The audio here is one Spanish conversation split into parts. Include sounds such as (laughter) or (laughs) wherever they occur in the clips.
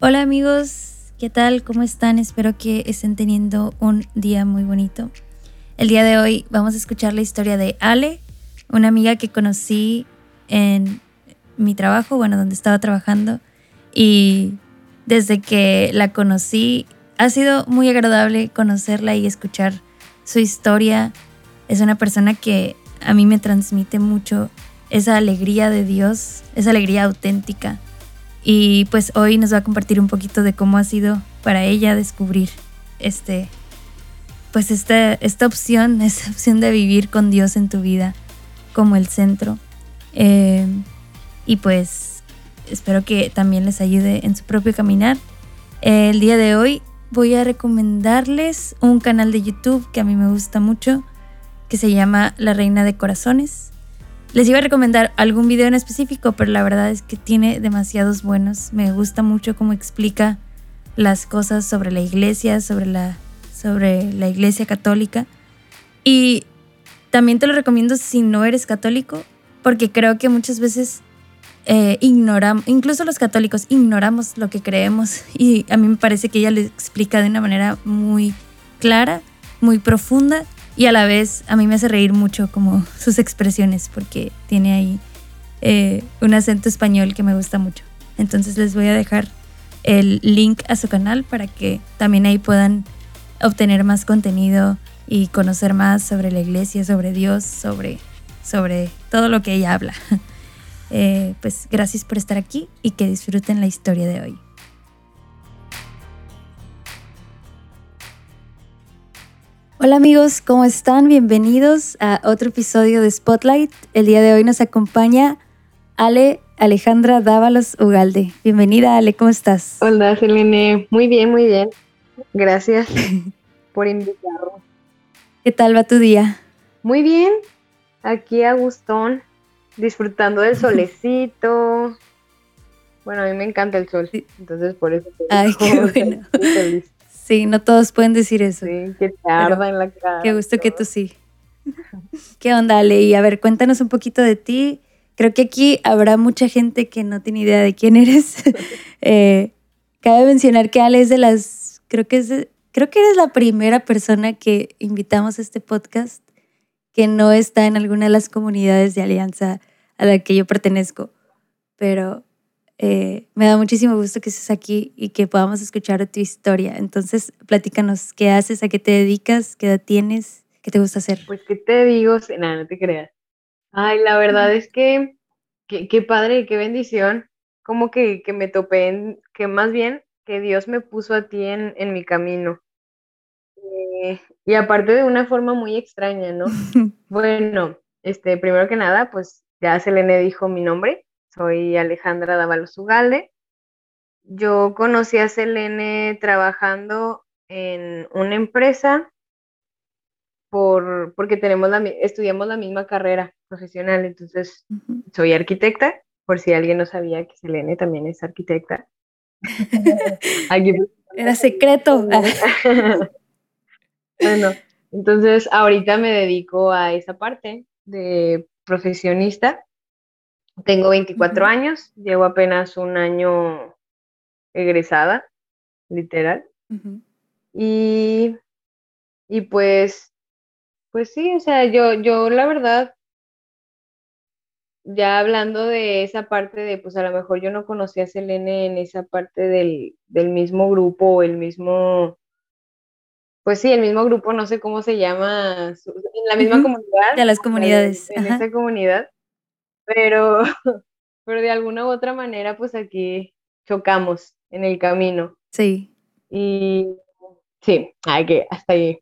Hola amigos, ¿qué tal? ¿Cómo están? Espero que estén teniendo un día muy bonito. El día de hoy vamos a escuchar la historia de Ale, una amiga que conocí en mi trabajo, bueno, donde estaba trabajando. Y desde que la conocí, ha sido muy agradable conocerla y escuchar su historia. Es una persona que a mí me transmite mucho esa alegría de Dios, esa alegría auténtica y pues hoy nos va a compartir un poquito de cómo ha sido para ella descubrir este, pues esta, esta opción, (laughs) esta opción de vivir con Dios en tu vida como el centro. Eh, y pues espero que también les ayude en su propio caminar. el día de hoy voy a recomendarles un canal de YouTube que a mí me gusta mucho, que se llama La Reina de Corazones. Les iba a recomendar algún video en específico, pero la verdad es que tiene demasiados buenos. Me gusta mucho cómo explica las cosas sobre la iglesia, sobre la, sobre la iglesia católica. Y también te lo recomiendo si no eres católico, porque creo que muchas veces eh, ignoramos, incluso los católicos ignoramos lo que creemos. Y a mí me parece que ella lo explica de una manera muy clara, muy profunda y a la vez a mí me hace reír mucho como sus expresiones porque tiene ahí eh, un acento español que me gusta mucho. Entonces les voy a dejar el link a su canal para que también ahí puedan obtener más contenido y conocer más sobre la iglesia, sobre Dios, sobre, sobre todo lo que ella habla. (laughs) Eh, pues gracias por estar aquí y que disfruten la historia de hoy. Hola amigos, ¿cómo están? Bienvenidos a otro episodio de Spotlight. El día de hoy nos acompaña Ale Alejandra Dávalos Ugalde. Bienvenida Ale, ¿cómo estás? Hola Selene, muy bien, muy bien. Gracias (laughs) por invitarme. ¿Qué tal va tu día? Muy bien, aquí a Gustón, disfrutando del solecito. Bueno, a mí me encanta el sol, entonces por eso. Ay, qué (laughs) bueno. feliz. Sí, no todos pueden decir eso. Sí, que tarda en la cara. Qué gusto que tú sí. (laughs) ¿Qué onda, Ale? Y a ver, cuéntanos un poquito de ti. Creo que aquí habrá mucha gente que no tiene idea de quién eres. (laughs) eh, cabe mencionar que Ale es de las, creo que es creo que eres la primera persona que invitamos a este podcast que no está en alguna de las comunidades de alianza a la que yo pertenezco. Pero eh, me da muchísimo gusto que estés aquí y que podamos escuchar tu historia. Entonces, platícanos, ¿qué haces? ¿A qué te dedicas? ¿Qué edad tienes? ¿Qué te gusta hacer? Pues, ¿qué te digo? Nada, no te creas. Ay, la verdad es que qué padre, qué bendición. Como que, que me topé, en, que más bien que Dios me puso a ti en, en mi camino. Eh, y aparte de una forma muy extraña, ¿no? (laughs) bueno, este, primero que nada, pues ya Selene dijo mi nombre soy Alejandra Dávalos Ugalde. Yo conocí a Selene trabajando en una empresa por, porque tenemos la, estudiamos la misma carrera profesional, entonces soy arquitecta, por si alguien no sabía que Selene también es arquitecta. (laughs) Era secreto. (laughs) bueno, entonces ahorita me dedico a esa parte de profesionista tengo 24 años, llevo apenas un año egresada, literal. Y, y pues, pues sí, o sea, yo, yo la verdad, ya hablando de esa parte de, pues a lo mejor yo no conocía a Selene en esa parte del, del mismo grupo el mismo, pues sí, el mismo grupo, no sé cómo se llama, en la misma comunidad. De las comunidades. En, esa comunidad pero, (laughs) pero de alguna u otra manera, pues aquí chocamos en el camino. Sí. Y sí, hay que hasta ahí.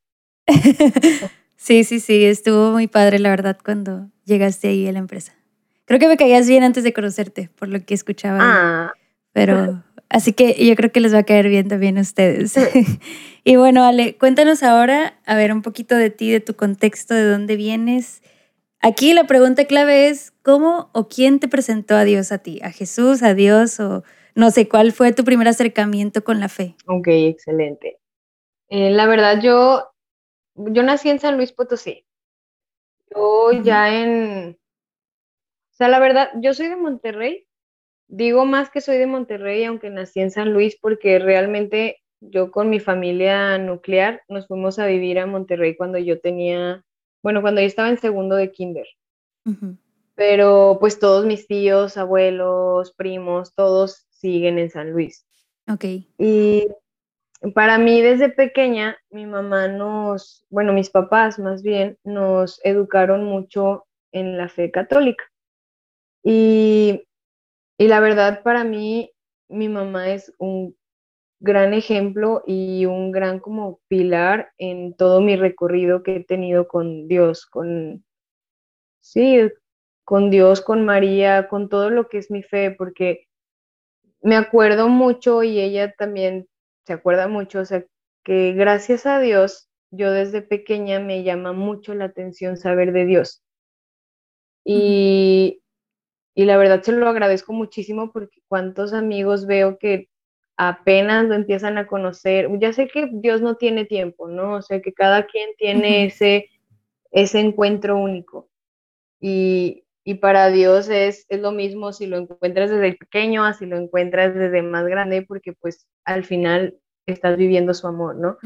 (laughs) sí, sí, sí, estuvo muy padre, la verdad, cuando llegaste ahí a la empresa. Creo que me caías bien antes de conocerte, por lo que escuchaba. Ah. Pero, (laughs) así que yo creo que les va a caer bien también a ustedes. y bueno, Ale, cuéntanos ahora, a ver, un poquito de ti, de tu contexto, de dónde vienes Aquí la pregunta clave es, ¿cómo o quién te presentó a Dios a ti? ¿A Jesús, a Dios o no sé, cuál fue tu primer acercamiento con la fe? Ok, excelente. Eh, la verdad, yo, yo nací en San Luis Potosí. Yo ya en... O sea, la verdad, yo soy de Monterrey, digo más que soy de Monterrey, aunque nací en San Luis, porque realmente yo con mi familia nuclear nos fuimos a vivir a Monterrey cuando yo tenía, bueno, cuando yo estaba en segundo de kinder. Pero pues todos mis tíos, abuelos, primos, todos siguen en San Luis. Ok. Y para mí desde pequeña, mi mamá nos, bueno, mis papás más bien, nos educaron mucho en la fe católica. Y, y la verdad para mí, mi mamá es un gran ejemplo y un gran como pilar en todo mi recorrido que he tenido con Dios, con, sí, con Dios, con María, con todo lo que es mi fe, porque me acuerdo mucho y ella también se acuerda mucho, o sea, que gracias a Dios, yo desde pequeña me llama mucho la atención saber de Dios. Y, y la verdad se lo agradezco muchísimo porque cuántos amigos veo que apenas lo empiezan a conocer. Ya sé que Dios no tiene tiempo, ¿no? O sea, que cada quien tiene ese, ese encuentro único. Y, y para Dios es, es, lo mismo si lo encuentras desde pequeño, así lo encuentras desde más grande, porque pues al final estás viviendo su amor, ¿no?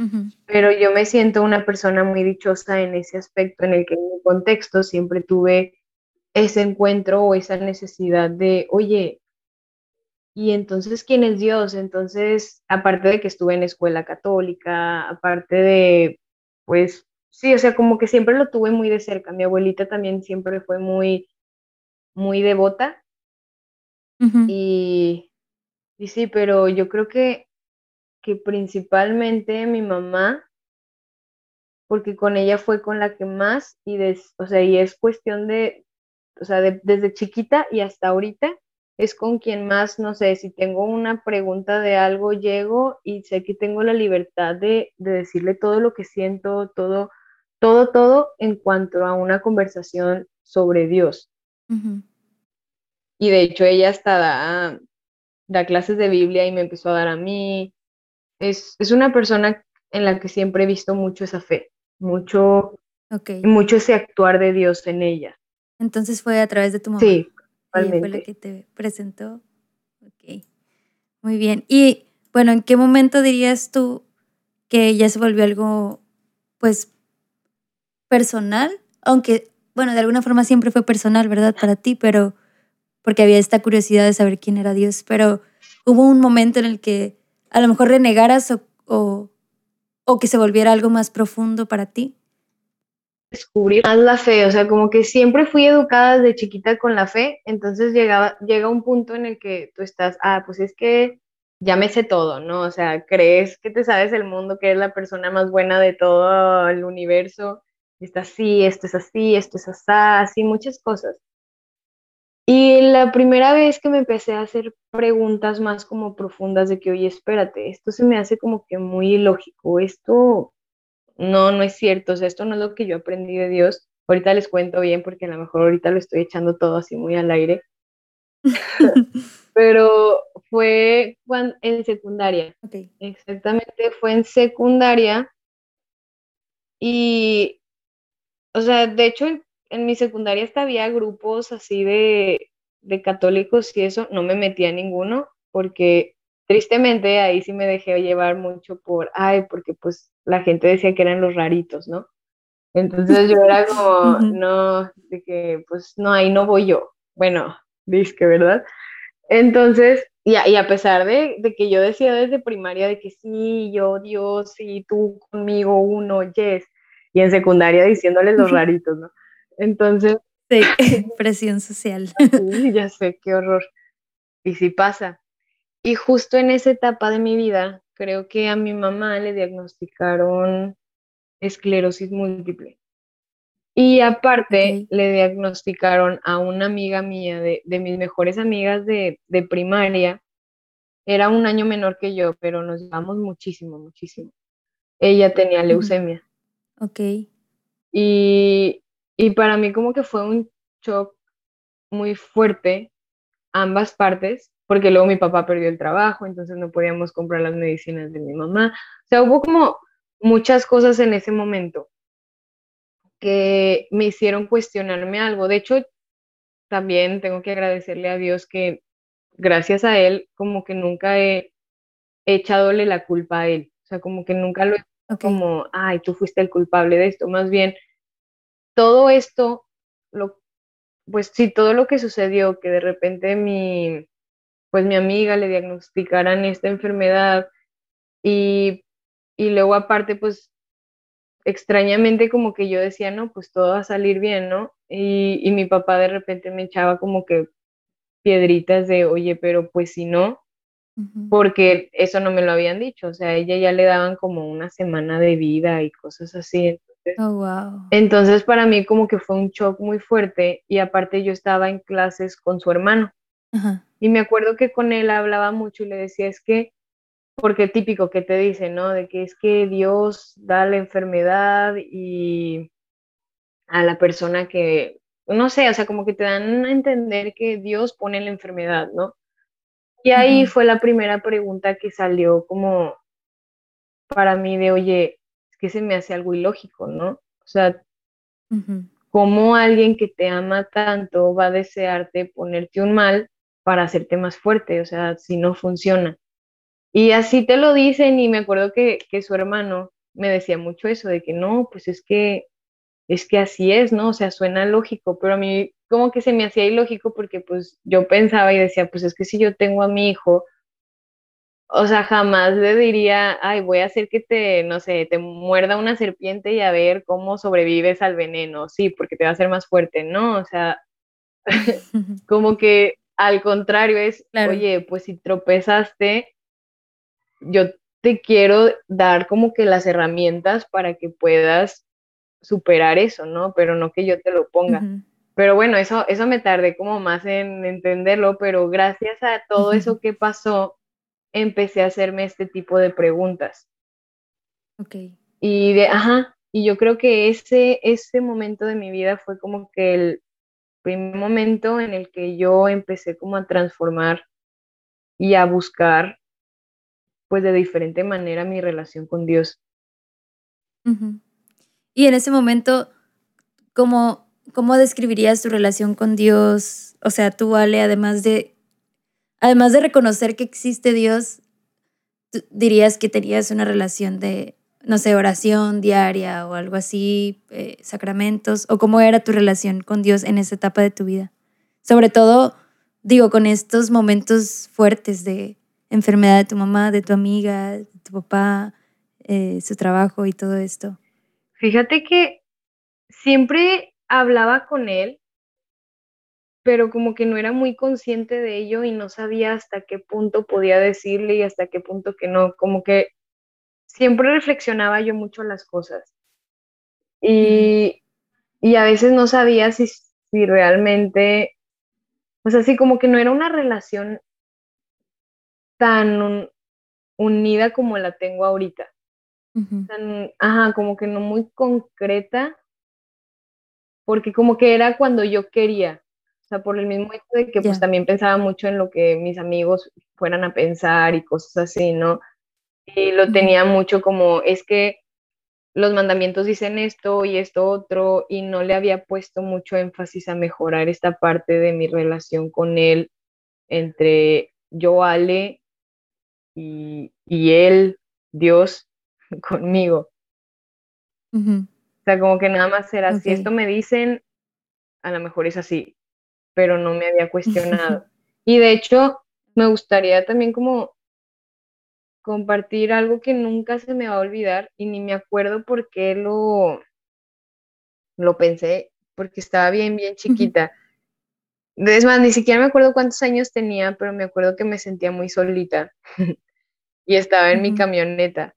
Pero yo me siento una persona muy dichosa en ese aspecto, en el que en mi contexto siempre tuve ese encuentro o esa necesidad de, oye, y entonces, ¿quién es Dios? Entonces, aparte de que estuve en escuela católica, aparte de, pues, sí, o sea, como que siempre lo tuve muy de cerca. Mi abuelita también siempre fue muy, muy devota. y, y sí, pero yo creo que, que principalmente mi mamá, porque con ella fue con la que más, y o sea, y es cuestión de, o sea, desde chiquita y hasta ahorita, es con quien más, no sé, si tengo una pregunta de algo, llego y sé que tengo la libertad de, decirle todo lo que siento, todo, todo, todo en cuanto a una conversación sobre Dios. Y de hecho ella hasta da, da, clases de Biblia y me empezó a dar a mí. Es, una persona en la que siempre he visto mucho esa fe, mucho, mucho ese actuar de Dios en ella. Entonces fue a través de tu mamá. Sí, fue la que te presentó. Ok, muy bien. Y bueno, ¿en qué momento dirías tú que ya se volvió algo, pues, personal? Aunque, bueno, de alguna forma siempre fue personal, ¿verdad? Para ti, pero porque había esta curiosidad de saber quién era Dios, pero hubo un momento en el que a lo mejor renegaras o, o, o que se volviera algo más profundo para ti descubrir más la fe, o sea, como que siempre fui educada desde chiquita con la fe, entonces llegaba, llega un punto en el que tú estás, ah, pues es que ya me sé todo, ¿no? O sea, crees que te sabes el mundo, que eres la persona más buena de todo el universo, y está así, esto es así, esto es así, así, muchas cosas. Y la primera vez que me empecé a hacer preguntas más como profundas de que, oye, espérate, esto se me hace como que muy ilógico, esto no, no es cierto, o sea, esto no es lo que yo aprendí de Dios. Ahorita les cuento bien porque a lo mejor ahorita lo estoy echando todo así muy al aire. (laughs) Pero fue cuando, en secundaria. Exactamente, fue en secundaria. Y, o sea, de hecho, en, mi secundaria hasta había grupos así de, de católicos y eso, no me metía a ninguno porque tristemente ahí sí me dejé llevar mucho por, ay, porque pues la gente decía que eran los raritos, ¿no? Entonces yo era como, (laughs) no, de que pues no, ahí no voy yo. Bueno, disque, ¿verdad? Entonces, y a, y a pesar de, de, que yo decía desde primaria de que sí, yo, Dios, y tú conmigo, uno, yes, y en secundaria diciéndoles los raritos, ¿no? Entonces... Sí, (laughs) presión social. Sí, ya sé, qué horror. Y sí pasa. Y justo en esa etapa de mi vida, creo que a mi mamá le diagnosticaron esclerosis múltiple. Y aparte le diagnosticaron a una amiga mía, de, mis mejores amigas de, primaria, era un año menor que yo, pero nos llevamos muchísimo, muchísimo. Ella tenía leucemia. Ok. Y, y para mí como que fue un shock muy fuerte, ambas partes, porque luego mi papá perdió el trabajo, entonces no podíamos comprar las medicinas de mi mamá. O sea, hubo como muchas cosas en ese momento que me hicieron cuestionarme algo. De hecho, también tengo que agradecerle a Dios que gracias a él, como que nunca he, echadole la culpa a él. O sea, como que nunca lo he como, ay, tú fuiste el culpable de esto. Más bien, todo esto, lo, pues sí, todo lo que sucedió, que de repente mi, pues mi amiga le diagnosticaran esta enfermedad y, y luego aparte, pues extrañamente como que yo decía, no, pues todo va a salir bien, ¿no? Y, y mi papá de repente me echaba como que piedritas de, oye, pero pues si no, porque eso no me lo habían dicho, o sea, a ella ya le daban como una semana de vida y cosas así. Entonces, oh, wow. entonces para mí como que fue un shock muy fuerte y aparte yo estaba en clases con su hermano. Y me acuerdo que con él hablaba mucho y le decía, es que, porque típico que te dice, ¿no? De que es que Dios da la enfermedad y a la persona que no sé, o sea, como que te dan a entender que Dios pone la enfermedad, ¿no? Y ahí fue la primera pregunta que salió como para mí de, oye, es que se me hace algo ilógico, ¿no? O sea, ¿cómo alguien que te ama tanto va a desearte ponerte un mal para hacerte más fuerte? O sea, si no funciona. Y así te lo dicen y me acuerdo que, que su hermano me decía mucho eso, de que no, pues es que es que así es, ¿no? O sea, suena lógico, pero a mí como que se me hacía ilógico porque pues yo pensaba y decía, pues es que si yo tengo a mi hijo, o sea, jamás le diría, ay, voy a hacer que te, no sé, te muerda una serpiente y a ver cómo sobrevives al veneno, sí, porque te va a hacer más fuerte, ¿no? O sea, (laughs) como que al contrario es, oye, pues si tropezaste, yo te quiero dar como que las herramientas para que puedas superar eso, ¿no? Pero no que yo te lo ponga. Pero bueno, eso, eso me tardé como más en entenderlo, pero gracias a todo eso que pasó, empecé a hacerme este tipo de preguntas. Ok. Y de, ajá, y yo creo que ese, ese momento de mi vida fue como que el primer momento en el que yo empecé como a transformar y a buscar pues de diferente manera mi relación con Dios. Y en ese momento, ¿cómo, ¿cómo describirías tu relación con Dios? O sea, tú, Ale, además de, además de reconocer que existe Dios, dirías que tenías una relación de, no sé, oración diaria o algo así, eh, sacramentos, o cómo era tu relación con Dios en esa etapa de tu vida. Sobre todo, digo, con estos momentos fuertes de enfermedad de tu mamá, de tu amiga, de tu papá, eh, su trabajo y todo esto. Fíjate que siempre hablaba con él, pero como que no era muy consciente de ello y no sabía hasta qué punto podía decirle y hasta qué punto que no, como que siempre reflexionaba yo mucho las cosas. Y, a veces no sabía si, si realmente, o sea, sí, como que no era una relación tan unida como la tengo ahorita. Ajá, como que no muy concreta, porque como que era cuando yo quería, o sea, por el mismo hecho de que pues también pensaba mucho en lo que mis amigos fueran a pensar y cosas así, ¿no? Y lo tenía mucho como, es que los mandamientos dicen esto y esto otro, y no le había puesto mucho énfasis a mejorar esta parte de mi relación con él entre yo, Ale, y, y él, Dios, (laughs) conmigo. O sea, como que nada más era, si esto me dicen, a lo mejor es así, pero no me había (laughs) cuestionado. y de hecho, me gustaría también como compartir algo que nunca se me va a olvidar y ni me acuerdo por qué lo, lo pensé, porque estaba bien, bien chiquita. Es más, ni siquiera me acuerdo cuántos años tenía, pero me acuerdo que me sentía muy solita (laughs) y estaba en mi camioneta.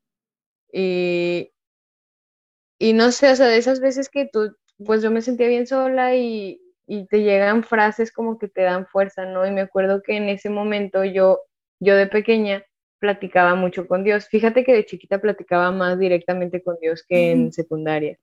Y, y no sé, o sea, de esas veces que tú, pues yo me sentía bien sola y, y te llegan frases como que te dan fuerza, ¿no? Y me acuerdo que en ese momento yo, yo de pequeña platicaba mucho con Dios. Fíjate que de chiquita platicaba más directamente con Dios que en secundaria.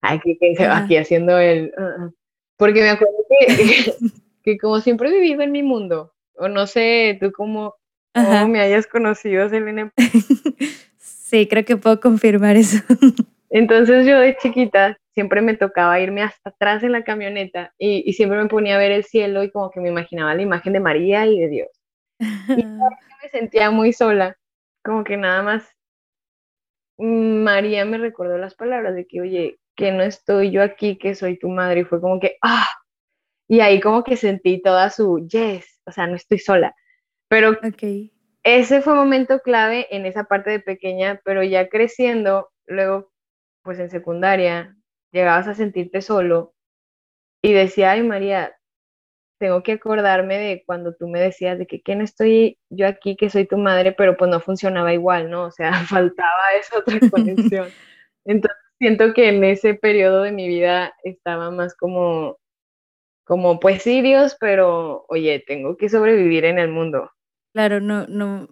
Que aquí haciendo el... Uh, uh. porque me acuerdo que, (laughs) que, como siempre he vivido en mi mundo, o no sé, tú cómo, cómo me hayas conocido, Selena. (laughs) Sí, creo que puedo confirmar eso. (laughs) Entonces yo de chiquita siempre me tocaba irme hasta atrás en la camioneta y, siempre me ponía a ver el cielo y como que me imaginaba la imagen de María y de Dios. Y me sentía muy sola, como que nada más María me recordó las palabras de que, oye, que no estoy yo aquí, que soy tu madre, y fue como que, ah, y ahí como que sentí toda su, yes, o sea, no estoy sola. Pero ese fue un momento clave en esa parte de pequeña, pero ya creciendo, luego, pues en secundaria, llegabas a sentirte solo y decía, ay María, tengo que acordarme de cuando tú me decías de que, que no estoy yo aquí, que soy tu madre, pero pues no funcionaba igual, ¿no? O sea, (laughs) faltaba esa otra (laughs) conexión. Entonces siento que en ese periodo de mi vida estaba más como, como pues sí Dios, pero oye, tengo que sobrevivir en el mundo. Claro, no, no,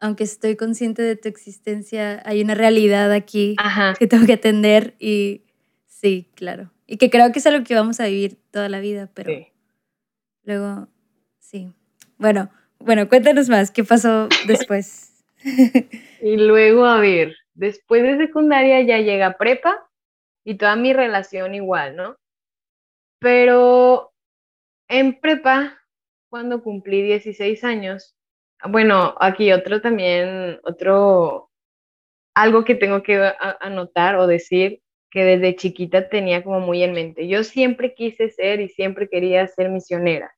aunque estoy consciente de tu existencia, hay una realidad aquí que tengo que atender y sí, claro. Y que creo que es algo que vamos a vivir toda la vida, pero luego, sí. Bueno, bueno, cuéntanos más, ¿qué pasó después? (laughs) y luego, a ver, después de secundaria ya llega prepa y toda mi relación igual, ¿no? Pero en prepa, cuando cumplí 16 años, bueno, aquí otro también, otro, algo que tengo que anotar o decir que desde chiquita tenía como muy en mente. Yo siempre quise ser y siempre quería ser misionera.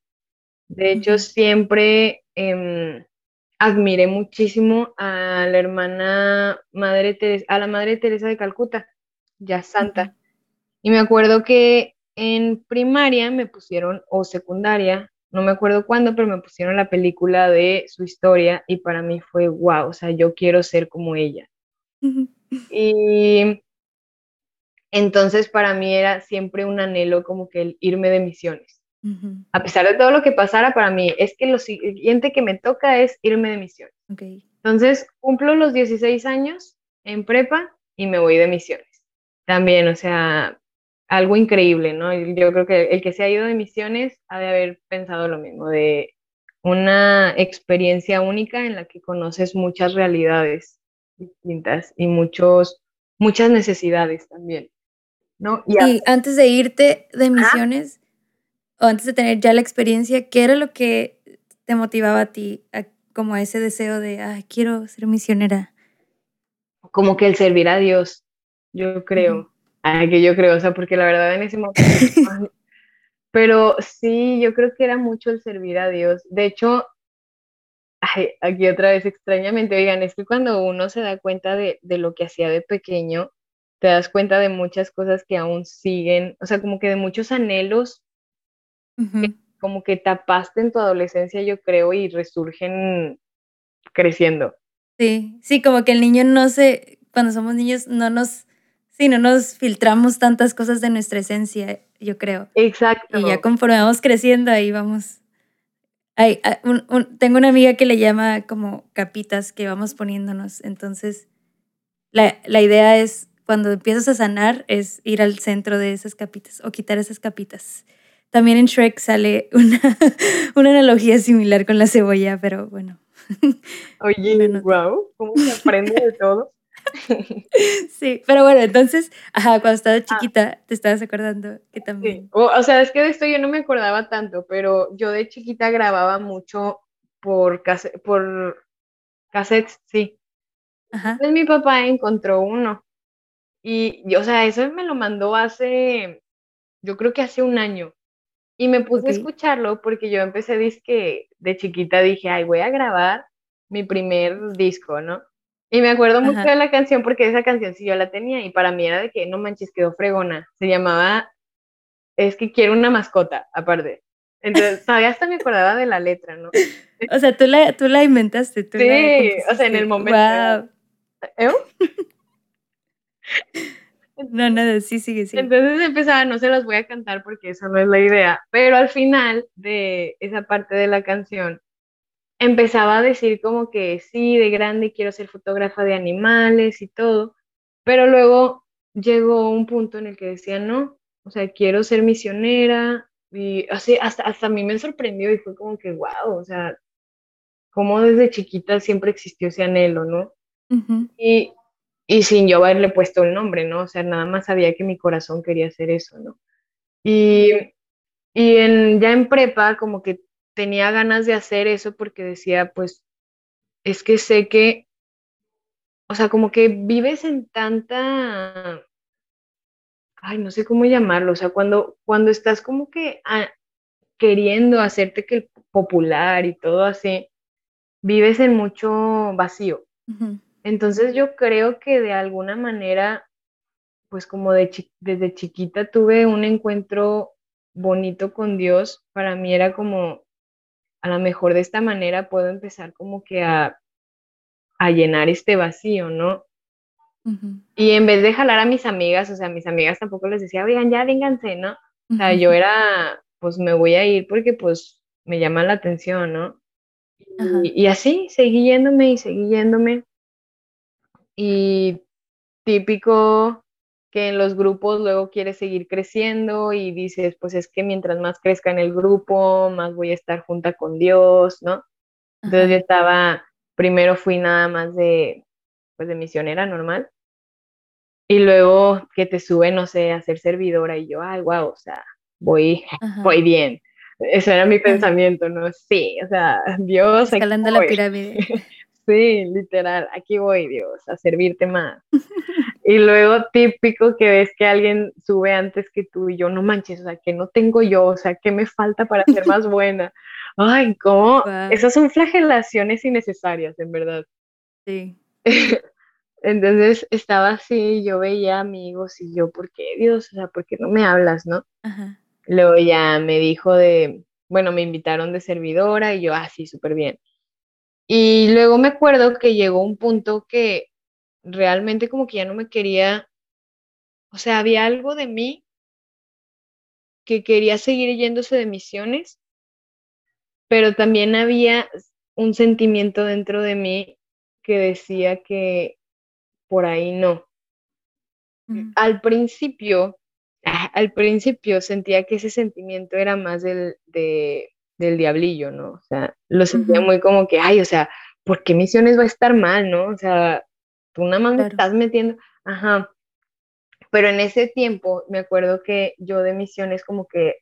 De hecho, siempre em, admiré muchísimo a la hermana Madre Teresa, a la Madre Teresa de Calcuta, ya santa. Y me acuerdo que en primaria me pusieron, o secundaria, no me acuerdo cuándo, pero me pusieron la película de su historia y para mí fue wow, o sea, yo quiero ser como ella. Y entonces para mí era siempre un anhelo como que el irme de misiones. A pesar de todo lo que pasara, para mí es que lo siguiente que me toca es irme de misiones. Entonces cumplo los 16 años en prepa y me voy de misiones. También, o sea, algo increíble, ¿no? Yo creo que el que se ha ido de misiones ha de haber pensado lo mismo, de una experiencia única en la que conoces muchas realidades distintas y muchos, muchas necesidades también, ¿no? Y, antes de irte de misiones, o antes de tener ya la experiencia, ¿qué era lo que te motivaba a ti, como ese deseo de, ah, quiero ser misionera? Como que el servir a Dios, yo creo. que yo creo, o sea, porque la verdad en ese momento... (laughs) pero sí, yo creo que era mucho el servir a Dios. De hecho, aquí otra vez extrañamente, oigan, es que cuando uno se da cuenta de, de lo que hacía de pequeño, te das cuenta de muchas cosas que aún siguen, o sea, como que de muchos anhelos como que tapaste en tu adolescencia, yo creo, y resurgen creciendo. Sí, sí, como que el niño no se, cuando somos niños no nos, sí, no nos filtramos tantas cosas de nuestra esencia, yo creo. Exacto. Y ya conforme vamos creciendo, ahí vamos. Ah, tengo una amiga que le llama como capitas que vamos poniéndonos, entonces la, la idea es, cuando empiezas a sanar, es ir al centro de esas capitas o quitar esas capitas. También en Shrek sale una, (laughs) una analogía similar con la cebolla, pero bueno. (laughs) Oye, wow, ¿cómo se aprende de todo? (laughs) Sí, pero bueno, entonces, ajá, cuando estaba ah. chiquita, te estabas acordando que también. Sí. O, sea, es que de esto yo no me acordaba tanto, pero yo de chiquita grababa mucho por, por cassettes, sí. Ajá. Entonces mi papá encontró uno. Y, o sea, eso me lo mandó hace, yo creo que hace un año. Y me puse a escucharlo porque yo empecé disque de chiquita, dije, ay, voy a grabar mi primer disco, ¿no? Y me acuerdo mucho de la canción porque esa canción sí yo la tenía y para mí era de que no manches, quedó fregona. Se llamaba Es que quiero una mascota, aparte. Entonces, todavía hasta me acordaba de la letra, ¿no? O sea, tú la, tú la inventaste. Tú sí, o sea, en el momento. Wow. ¿Eh? (laughs) No, nada, sí, sigue, sí. Entonces empezaba, no se las voy a cantar porque esa no es la idea, pero al final de esa parte de la canción empezaba a decir como que sí, de grande quiero ser fotógrafa de animales y todo, pero luego llegó un punto en el que decía, no, o sea, quiero ser misionera y así, hasta, hasta a mí me sorprendió y fue como que, wow, o sea, como desde chiquita siempre existió ese anhelo, ¿no? Y y sin yo haberle puesto el nombre, ¿no? O sea, nada más sabía que mi corazón quería hacer eso, ¿no? Y, y en, ya en prepa, como que tenía ganas de hacer eso porque decía, pues, es que sé que, o sea, como que vives en tanta, ay, no sé cómo llamarlo, o sea, cuando, cuando estás como que ah, queriendo hacerte que popular y todo así, vives en mucho vacío. Entonces yo creo que de alguna manera, pues como de desde chiquita tuve un encuentro bonito con Dios, para mí era como, a lo mejor de esta manera puedo empezar como que a, a llenar este vacío, ¿no? Y en vez de jalar a mis amigas, o sea, a mis amigas tampoco les decía, oigan, ya vénganse, ¿no? O sea, yo era, pues me voy a ir porque pues me llama la atención, ¿no? Y, y, así, seguí yéndome y seguí yéndome. Y típico que en los grupos luego quieres seguir creciendo y dices, pues es que mientras más crezca en el grupo, más voy a estar junta con Dios, ¿no? Entonces yo estaba, primero fui nada más de, pues de misionera normal, y luego que te sube, no sé, a ser servidora, y yo, ay, wow, o sea, voy, (laughs) voy bien. Ese era mi pensamiento, ¿no? Sí, o sea, Dios. Escalando la pirámide. Sí, literal, aquí voy, Dios, a servirte más. (laughs) y luego típico que ves que alguien sube antes que tú y yo, no manches, o sea, que no tengo yo, o sea, ¿qué me falta para ser más (laughs) buena? Ay, ¿cómo? Esas son flagelaciones innecesarias, en verdad. Sí. (laughs) Entonces estaba así, yo veía amigos y yo, ¿por qué Dios? O sea, ¿por qué no me hablas, no? Ajá. Luego ya me dijo de, bueno, me invitaron de servidora y yo, ah, sí, súper bien. Y luego me acuerdo que llegó un punto que realmente como que ya no me quería, o sea, había algo de mí que quería seguir yéndose de misiones, pero también había un sentimiento dentro de mí que decía que por ahí no. Al principio, ah, al principio sentía que ese sentimiento era más del, de, del diablillo, ¿no? O sea, lo sentía muy como que, ay, o sea, ¿por qué misiones va a estar mal, no? O sea, tú nada más me estás metiendo, ajá. Pero en ese tiempo me acuerdo que yo de misiones como que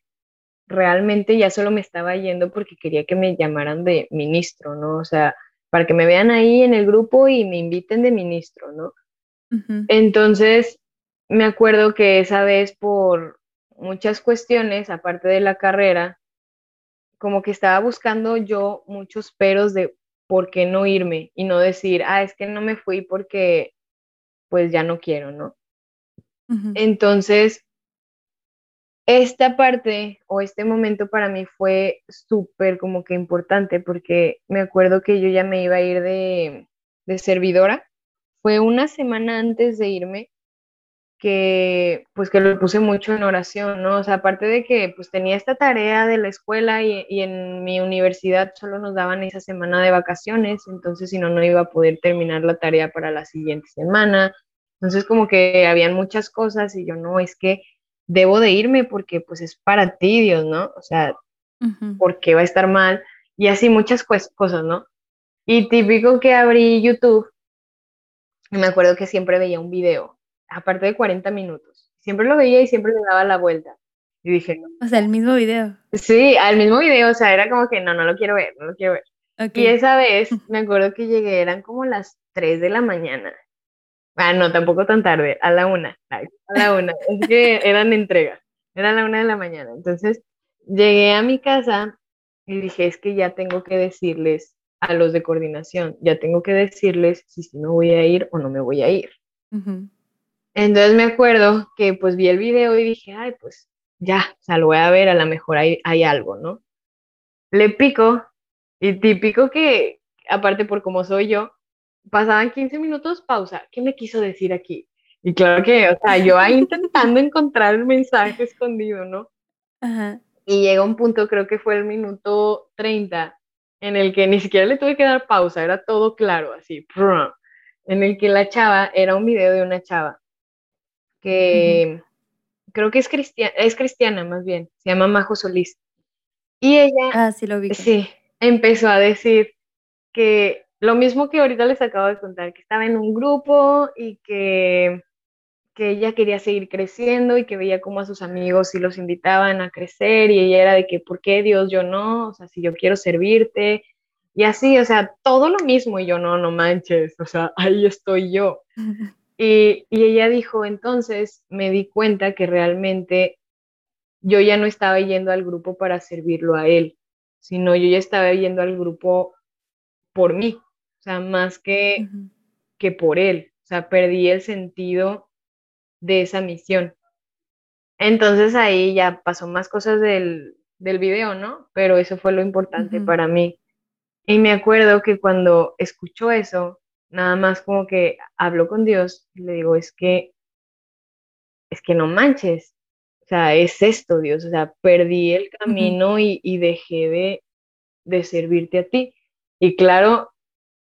realmente ya solo me estaba yendo porque quería que me llamaran de ministro, ¿no? O sea, para que me vean ahí en el grupo y me inviten de ministro, ¿no? Entonces, me acuerdo que esa vez por muchas cuestiones, aparte de la carrera, como que estaba buscando yo muchos peros de por qué no irme y no decir, ah, es que no me fui porque pues ya no quiero, ¿no? Entonces, esta parte o este momento para mí fue súper como que importante porque me acuerdo que yo ya me iba a ir de, de servidora. Fue una semana antes de irme que pues que lo puse mucho en oración, ¿no? O sea, aparte de que pues tenía esta tarea de la escuela y, en mi universidad solo nos daban esa semana de vacaciones, entonces si no, no iba a poder terminar la tarea para la siguiente semana. Entonces como que habían muchas cosas y yo no, es que debo de irme porque pues es para ti, Dios, ¿no? O sea, ¿por qué va a estar mal? Y así muchas cosas, ¿no? Y típico que abrí YouTube, y me acuerdo que siempre veía un video aparte de 40 minutos. Siempre lo veía y siempre le daba la vuelta. Y dije, no. O sea, el mismo video. Sí, al mismo video, o sea, era como que no, no lo quiero ver, no lo quiero ver. Y esa vez (laughs) me acuerdo que llegué, eran como las 3 de la mañana. Ah, no, tampoco tan tarde, a la una, a la una. (laughs) es que eran entregas, era la una de la mañana. Entonces llegué a mi casa y dije, es que ya tengo que decirles a los de coordinación, ya tengo que decirles si, si me voy a ir o no me voy a ir. Entonces me acuerdo que pues vi el video y dije, ay, pues ya, o sea, lo voy a ver, a lo mejor hay, hay algo, ¿no? Le pico y típico que, aparte por cómo soy yo, pasaban 15 minutos, pausa, ¿qué me quiso decir aquí? Y claro que, o sea, yo ahí intentando encontrar el mensaje escondido, ¿no? Ajá. Y llega un punto, creo que fue el minuto 30, en el que ni siquiera le tuve que dar pausa, era todo claro, así, en el que la chava, era un video de una chava, que creo que es cristiana, es cristiana más bien, se llama Majo Solís. Y ella, ah, sí, lo vi. Sí, empezó a decir que lo mismo que ahorita les acabo de contar, que estaba en un grupo y que que ella quería seguir creciendo y que veía como a sus amigos y los invitaban a crecer y ella era de que, ¿por qué Dios yo no? O sea, si yo quiero servirte. Y así, o sea, todo lo mismo y yo no, no manches, o sea, ahí estoy yo. (laughs) Y, y ella dijo, entonces me di cuenta que realmente yo ya no estaba yendo al grupo para servirlo a él, sino yo ya estaba yendo al grupo por mí, o sea, más que, que por él. O sea, perdí el sentido de esa misión. Entonces ahí ya pasó más cosas del, del video, ¿no? Pero eso fue lo importante para mí. Y me acuerdo que cuando escuchó eso, nada más como que habló con Dios y le digo, es que, es que no manches, o sea, es esto, Dios, o sea, perdí el camino y, y, dejé de, de servirte a ti. Y claro,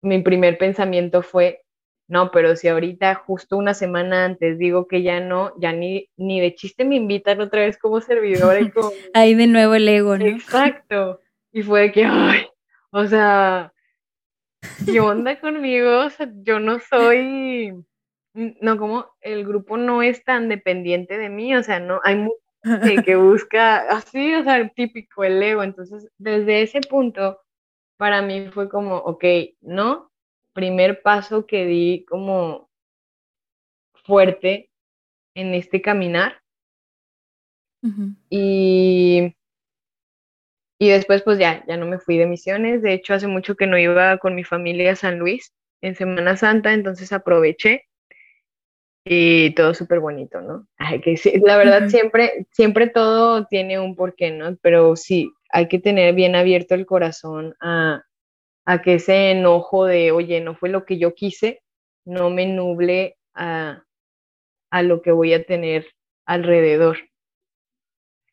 mi primer pensamiento fue, no, pero si ahorita justo una semana antes digo que ya no, ya ni, ni de chiste me invitan otra vez como servidora. Y como... (laughs) Ahí de nuevo el ego, ¿no? Exacto. Y fue de que, ay, o sea, ¿qué onda conmigo? O sea, yo no soy, no, como el grupo no es tan dependiente de mí, o sea, no, hay mucha que, que busca, así, o sea, típico el ego. Entonces, desde ese punto, para mí fue como, ok, no, primer paso que di como fuerte en este caminar. Y y después pues ya, ya no me fui de misiones. De hecho, hace mucho que no iba con mi familia a San Luis en Semana Santa, entonces aproveché y todo súper bonito, ¿no? (laughs) Ay, que sí, la verdad siempre, siempre todo tiene un porqué, ¿no? Pero sí, hay que tener bien abierto el corazón a, a que ese enojo de, oye, no fue lo que yo quise, no me nuble a, a lo que voy a tener alrededor.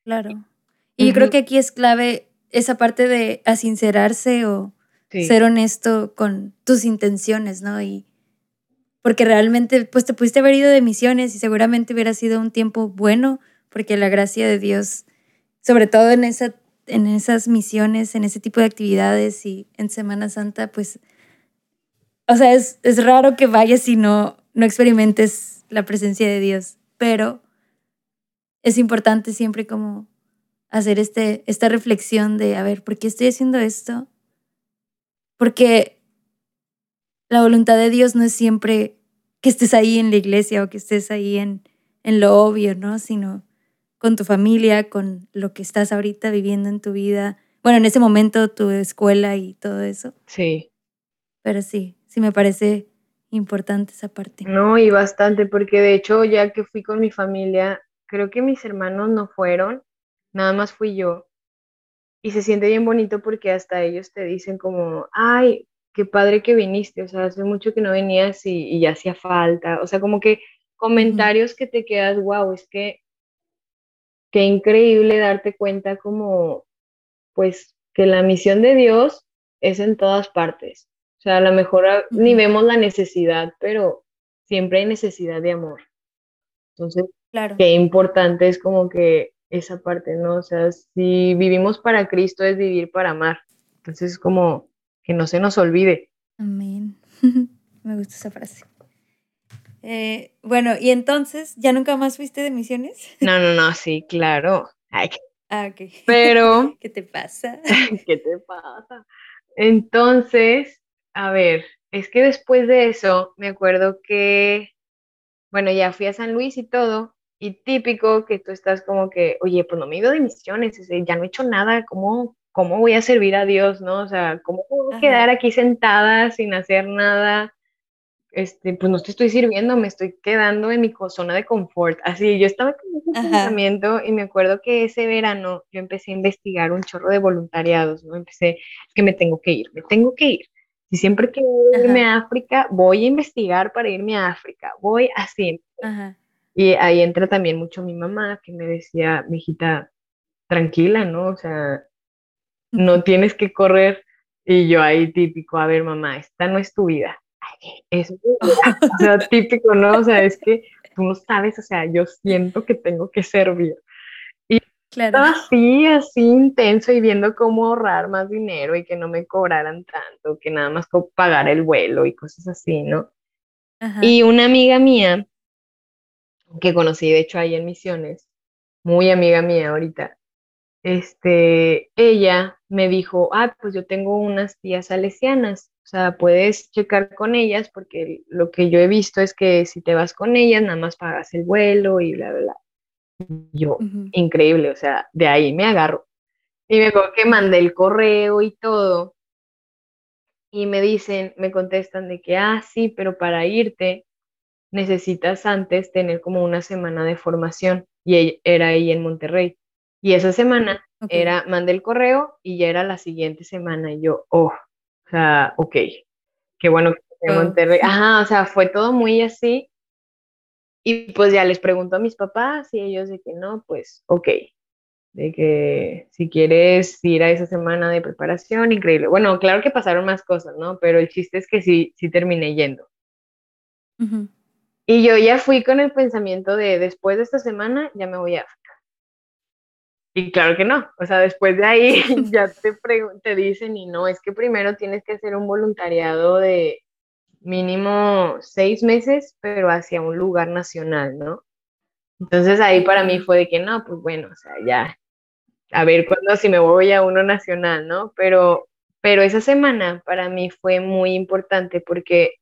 Claro. Y yo creo que aquí es clave esa parte de asincerarse o ser honesto con tus intenciones, ¿no? Y porque realmente, pues te pudiste haber ido de misiones y seguramente hubiera sido un tiempo bueno, porque la gracia de Dios, sobre todo en, esa, en esas misiones, en ese tipo de actividades y en Semana Santa, pues, o sea, es, es raro que vayas y no, no experimentes la presencia de Dios, pero es importante siempre como hacer este, esta reflexión de, a ver, ¿por qué estoy haciendo esto? Porque la voluntad de Dios no es siempre que estés ahí en la iglesia o que estés ahí en, en lo obvio, ¿no? Sino con tu familia, con lo que estás ahorita viviendo en tu vida. Bueno, en ese momento tu escuela y todo eso. Sí. Pero sí, sí me parece importante esa parte. No, y bastante, porque de hecho ya que fui con mi familia, creo que mis hermanos no fueron, nada más fui yo. Y se siente bien bonito porque hasta ellos te dicen como, ay, qué padre que viniste, o sea, hace mucho que no venías y, ya hacía falta, o sea, como que comentarios que te quedas, wow, es que qué increíble darte cuenta como, pues, que la misión de Dios es en todas partes. O sea, a lo mejor ni vemos la necesidad, pero siempre hay necesidad de amor. Entonces, claro. qué importante es como que esa parte, ¿no? O sea, si vivimos para Cristo es vivir para amar. Entonces, como que no se nos olvide. Amén. (laughs) Me gusta esa frase. Eh, bueno, y entonces, ¿ya nunca más fuiste de misiones? (laughs) No, no, no, sí, claro. ah, ok. (laughs) Pero. ¿Qué te pasa? ¿Qué te pasa? Entonces, a ver, es que después de eso, me acuerdo que, bueno, ya fui a San Luis y todo, y típico que tú estás como que, oye, pues no me he ido de misiones, ya no he hecho nada, ¿cómo, cómo voy a servir a Dios, no? O sea, ¿cómo puedo quedar aquí sentada sin hacer nada? Este, pues no te estoy sirviendo, me estoy quedando en mi zona de confort. Así, yo estaba con ese pensamiento y me acuerdo que ese verano yo empecé a investigar un chorro de voluntariados, ¿no? Empecé, es que me tengo que ir, me tengo que ir. Si siempre quiero irme a África, voy a investigar para irme a África, voy así. Ajá. Y ahí entra también mucho mi mamá, que me decía, mi hijita, tranquila, ¿no? O sea, no tienes que correr. Y yo ahí típico, a ver, mamá, esta no es tu vida. Es (laughs) o sea, típico, ¿no? O sea, es que tú no sabes, o sea, yo siento que tengo que servir. Y claro. así, así intenso y viendo cómo ahorrar más dinero y que no me cobraran tanto, que nada más pagar el vuelo y cosas así, ¿no? Y una amiga mía que conocí de hecho ahí en Misiones, muy amiga mía ahorita, este, ella me dijo, ah, pues yo tengo unas tías salesianas, o sea, puedes checar con ellas porque lo que yo he visto es que si te vas con ellas, nada más pagas el vuelo y bla, bla, bla. Yo, increíble, o sea, de ahí me agarro. Y me acuerdo que mandé el correo y todo. Y me dicen, me contestan de que, ah, sí, pero para irte necesitas antes tener como una semana de formación. Y era ahí en Monterrey. Y esa semana era, mandé el correo y ya era la siguiente semana. Y yo, oh, o sea, ok, qué bueno que en oh. Monterrey. Ajá, o sea, fue todo muy así. Y pues ya les pregunto a mis papás y ellos de que no, pues ok, de que si quieres ir a esa semana de preparación, increíble. Bueno, claro que pasaron más cosas, ¿no? Pero el chiste es que sí, sí terminé yendo. Y yo ya fui con el pensamiento de después de esta semana ya me voy a África. Y claro que no, o sea, después de ahí (laughs) ya te, te dicen y no, es que primero tienes que hacer un voluntariado de mínimo seis meses, pero hacia un lugar nacional, ¿no? Entonces ahí para mí fue de que no, pues bueno, o sea, ya, a ver cuándo si me voy a uno nacional, ¿no? Pero, pero esa semana para mí fue muy importante porque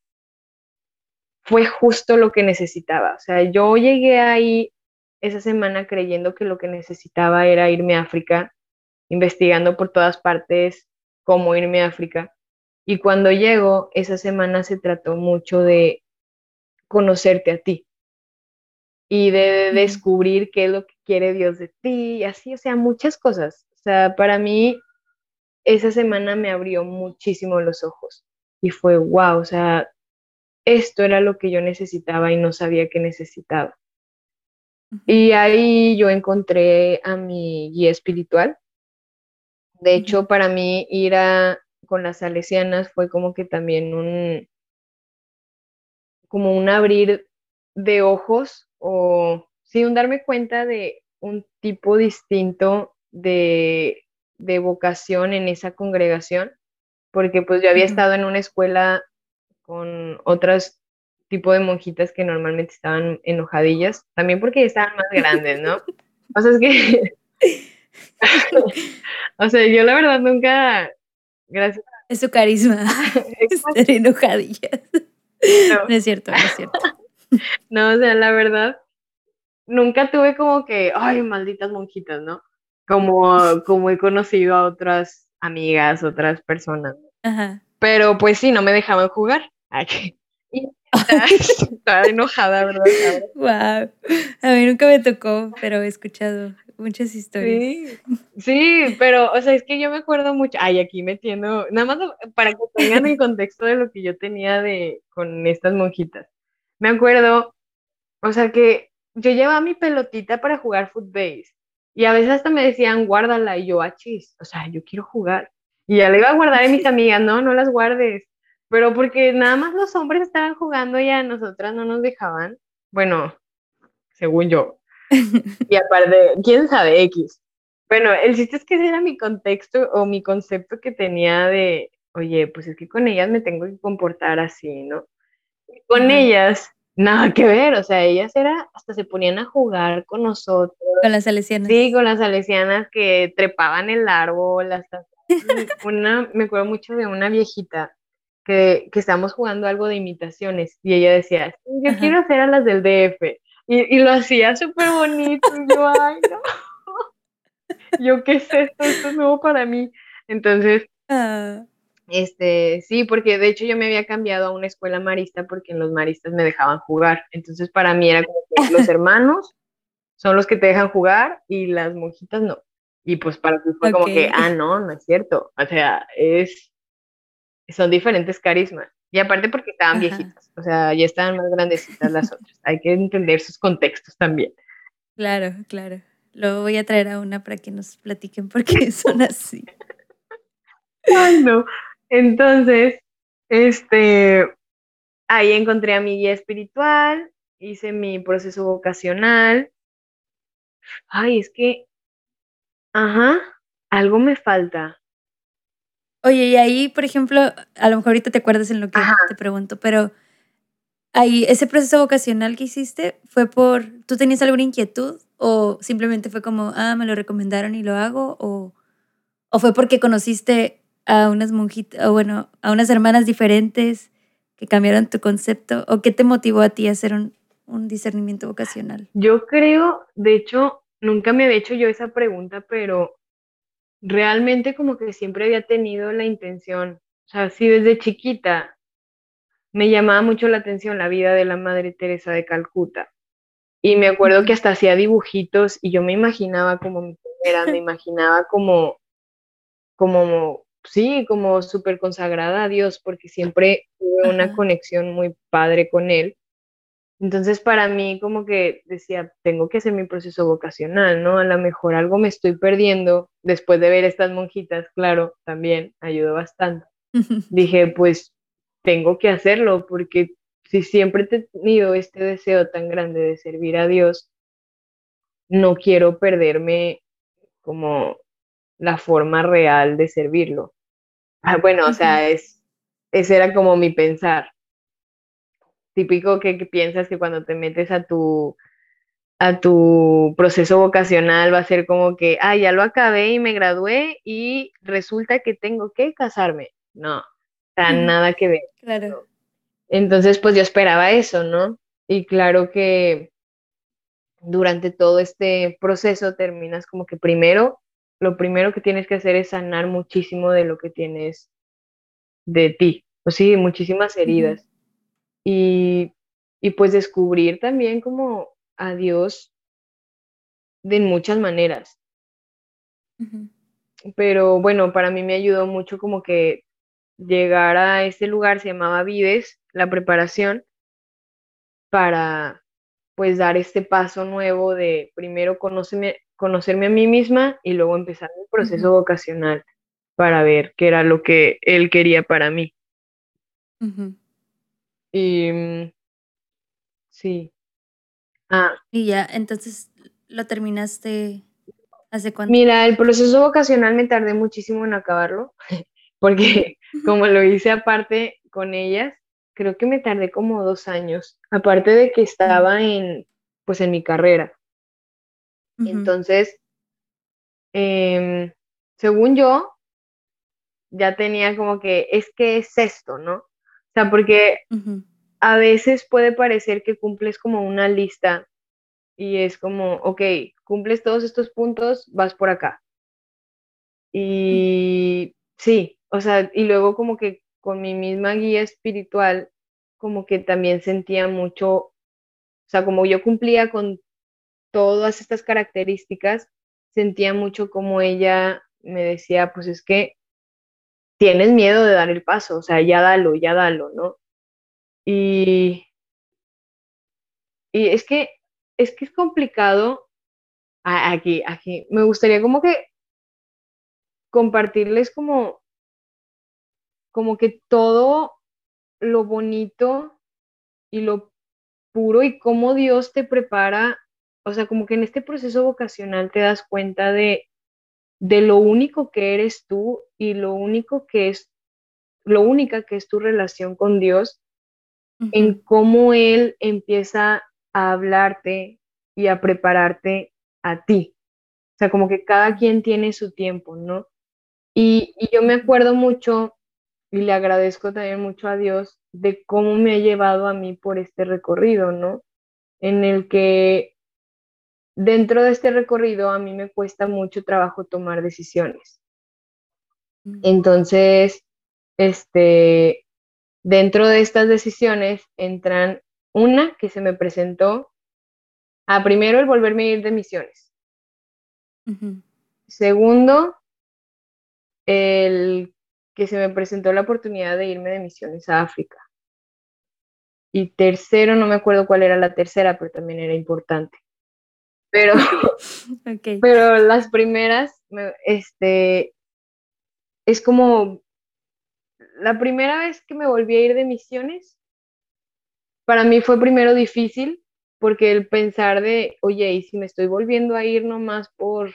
fue justo lo que necesitaba. O sea, yo llegué ahí esa semana creyendo que lo que necesitaba era irme a África, investigando por todas partes cómo irme a África. Y cuando llego, esa semana se trató mucho de conocerte a ti y de descubrir qué es lo que quiere Dios de ti, y así, o sea, muchas cosas. O sea, para mí, esa semana me abrió muchísimo los ojos y fue wow, o sea, esto era lo que yo necesitaba y no sabía que necesitaba. Y ahí yo encontré a mi guía espiritual. De hecho, para mí ir a, con las salesianas fue como que también un, como un abrir de ojos o sí, un darme cuenta de un tipo distinto de, de vocación en esa congregación, porque pues yo había estado en una escuela con otras tipo de monjitas que normalmente estaban enojadillas, también porque estaban más grandes, ¿no? (laughs) O sea, es que... (laughs) o sea, yo la verdad nunca... Gracias. Es su carisma. (laughs) Estar enojadillas. No. no es cierto, no es cierto. No, o sea, la verdad, nunca tuve como que, ay, malditas monjitas, ¿no? Como, como he conocido a otras amigas, otras personas. Ajá. Pero pues sí, no me dejaban jugar. Aquí. (laughs) (laughs) Estaba enojada, ¿verdad? Wow. A mí nunca me tocó, pero he escuchado muchas historias. Sí, sí, pero, o sea, es que yo me acuerdo mucho, ay, aquí metiendo, nada más para que tengan el contexto de lo que yo tenía de con estas monjitas. Me acuerdo, o sea, que yo llevaba mi pelotita para jugar footbase y a veces hasta me decían, guárdala, y yo, achis, o sea, yo quiero jugar. Y ya le iba a guardar a mis (laughs) amigas, no, no las guardes pero porque nada más los hombres estaban jugando y a nosotras no nos dejaban. Bueno, según yo. (laughs) Y aparte, quién sabe, X. Bueno, el chiste es que ese era mi contexto o mi concepto que tenía de, oye, pues es que con ellas me tengo que comportar así, ¿no? con ellas, nada que ver, o sea, ellas era, hasta se ponían a jugar con nosotros. Con las salesianas. Sí, con las salesianas que trepaban el árbol, hasta (laughs) una, me acuerdo mucho de una viejita que, que estábamos jugando algo de imitaciones y ella decía, yo quiero hacer a las del DF. Y, y lo hacía súper bonito. Y yo, ay, no. (laughs) Yo, ¿qué es esto? Esto es nuevo para mí. Entonces, ah. este, sí, porque de hecho yo me había cambiado a una escuela marista porque en los maristas me dejaban jugar. Entonces, para mí era como que los (laughs) hermanos son los que te dejan jugar y las monjitas no. Y pues para ti fue como que, ah, no, no es cierto. O sea, es son diferentes carismas. Y aparte porque estaban viejitas, o sea, ya estaban más grandecitas las otras. Hay que entender sus contextos también. Claro, claro. Luego voy a traer a una para que nos platiquen por qué (laughs) son así. Ay, no. Entonces, este, ahí encontré a mi guía espiritual, hice mi proceso vocacional. Ay, es que, ajá, algo me falta. Oye, y ahí, por ejemplo, a lo mejor ahorita te acuerdas en lo que te pregunto, pero ahí, ese proceso vocacional que hiciste fue por, ¿tú tenías alguna inquietud o simplemente fue como, ah, me lo recomendaron y lo hago? ¿O, o fue porque conociste a unas monjitas, o bueno, a unas hermanas diferentes que cambiaron tu concepto? ¿O qué te motivó a ti a hacer un, un discernimiento vocacional? Yo creo, de hecho, nunca me había hecho yo esa pregunta, pero realmente como que siempre había tenido la intención, o sea, sí desde chiquita me llamaba mucho la atención la vida de la Madre Teresa de Calcuta. Y me acuerdo que hasta hacía dibujitos y yo me imaginaba como mi primera, me (laughs) imaginaba como, como, sí, como súper consagrada a Dios, porque siempre tuve una conexión muy padre con Él. Entonces para mí como que decía, tengo que hacer mi proceso vocacional, ¿no? A lo mejor algo me estoy perdiendo después de ver estas monjitas, claro, también ayudó bastante. (laughs) Dije, pues tengo que hacerlo porque si siempre he tenido este deseo tan grande de servir a Dios, no quiero perderme como la forma real de servirlo. Ah, bueno, o sea, es, ese era como mi pensar. Típico que, piensas que cuando te metes a tu, a tu proceso vocacional va a ser como que, ah, ya lo acabé y me gradué y resulta que tengo que casarme. No, nada que ver. Claro. Entonces, pues yo esperaba eso, ¿no? Y claro que durante todo este proceso terminas como que primero, lo primero que tienes que hacer es sanar muchísimo de lo que tienes de ti, o sí, muchísimas heridas. Y, y pues descubrir también como a Dios de muchas maneras. Pero bueno, para mí me ayudó mucho como que llegar a ese lugar, se llamaba Vides, la preparación, para pues dar este paso nuevo de primero conocerme, conocerme a mí misma y luego empezar un proceso vocacional para ver qué era lo que él quería para mí. Y mm, sí. Ah. Y ya, entonces lo terminaste hace cuánto? Mira, el proceso vocacional me tardé muchísimo en acabarlo, (laughs) porque como lo hice aparte con ellas, creo que me tardé como dos años, aparte de que estaba en, pues en mi carrera. Entonces, em, según yo, ya tenía como que, es que es esto, ¿no? O sea, porque a veces puede parecer que cumples como una lista y es como, ok, cumples todos estos puntos, vas por acá. Y sí, o sea, y luego como que con mi misma guía espiritual, como que también sentía mucho, o sea, como yo cumplía con todas estas características, sentía mucho como ella me decía, pues es que tienes miedo de dar el paso, o sea, ya dalo, ya dalo, ¿no? Y, y es que es que es complicado aquí, aquí. Me gustaría como que compartirles como como que todo lo bonito y lo puro y cómo Dios te prepara, o sea, como que en este proceso vocacional te das cuenta de, de lo único que eres tú y lo único que es, lo única que es tu relación con Dios, en cómo Él empieza a hablarte y a prepararte a ti. O sea, como que cada quien tiene su tiempo, ¿no? Y, y yo me acuerdo mucho y le agradezco también mucho a Dios de cómo me ha llevado a mí por este recorrido, ¿no? En el que dentro de este recorrido a mí me cuesta mucho trabajo tomar decisiones. Mm. Entonces, este, dentro de estas decisiones entran una que se me presentó, a primero el volverme a ir de misiones. Segundo, el que se me presentó la oportunidad de irme de misiones a África. Y tercero, no me acuerdo cuál era la tercera, pero también era importante. Pero, (laughs) pero las primeras, este, es como la primera vez que me volví a ir de misiones, para mí fue primero difícil, porque el pensar de, oye, y si me estoy volviendo a ir nomás por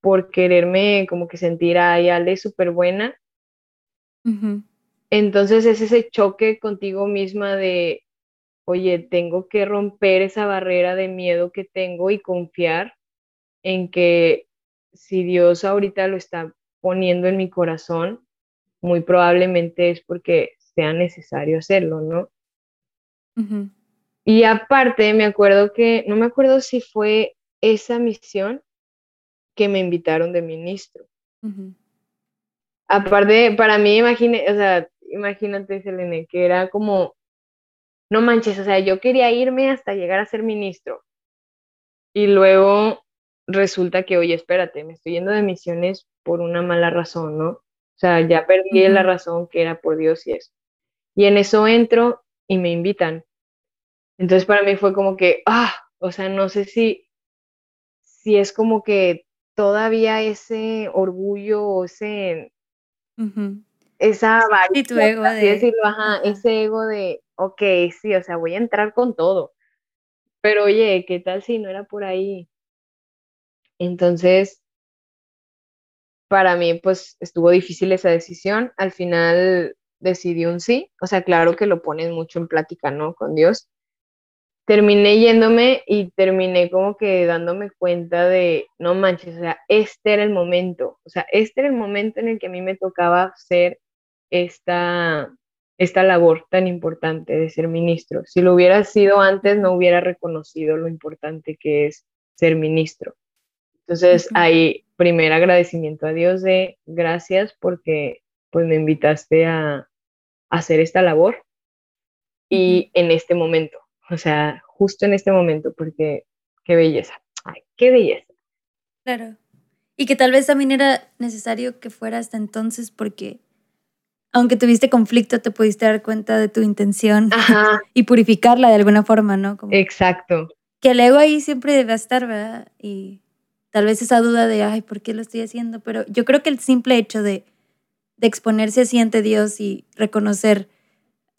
por quererme como que sentir, ay, Ale, súper buena. Entonces es ese choque contigo misma de, oye, tengo que romper esa barrera de miedo que tengo y confiar en que si Dios ahorita lo está poniendo en mi corazón, muy probablemente es porque sea necesario hacerlo, ¿no? Y aparte, me acuerdo que, no me acuerdo si fue esa misión que me invitaron de ministro. Aparte, para mí, imagine, o sea, imagínate, Selene, que era como, no manches, o sea, yo quería irme hasta llegar a ser ministro. Y luego resulta que, oye, espérate, me estoy yendo de misiones por una mala razón, ¿no? O sea, ya perdí la razón que era por Dios y eso. Y en eso entro y me invitan. Entonces para mí fue como que, ah, o sea, no sé si, si es como que todavía ese orgullo o ese, esa avaricia, ego de, decirlo, ajá, ese ego de, ok, sí, o sea, voy a entrar con todo. Pero oye, ¿qué tal si no era por ahí? Entonces, para mí, pues estuvo difícil esa decisión. Al final decidí un sí. O sea, claro que lo pones mucho en plática, ¿no? Con Dios. Terminé yéndome y terminé como que dándome cuenta de, no manches, o sea, este era el momento. O sea, este era el momento en el que a mí me tocaba hacer esta, esta labor tan importante de ser ministro. Si lo hubiera sido antes, no hubiera reconocido lo importante que es ser ministro. Entonces, ahí, primer agradecimiento a Dios de gracias porque pues me invitaste a, hacer esta labor y en este momento, o sea, justo en este momento, porque qué belleza, ay, qué belleza. Claro. Y que tal vez también era necesario que fuera hasta entonces porque aunque tuviste conflicto, te pudiste dar cuenta de tu intención (laughs) y purificarla de alguna forma, ¿no? Exacto. Que el ego ahí siempre debe estar, ¿verdad? Y tal vez esa duda de, ay, ¿por qué lo estoy haciendo? Pero yo creo que el simple hecho de, de exponerse así ante Dios y reconocer,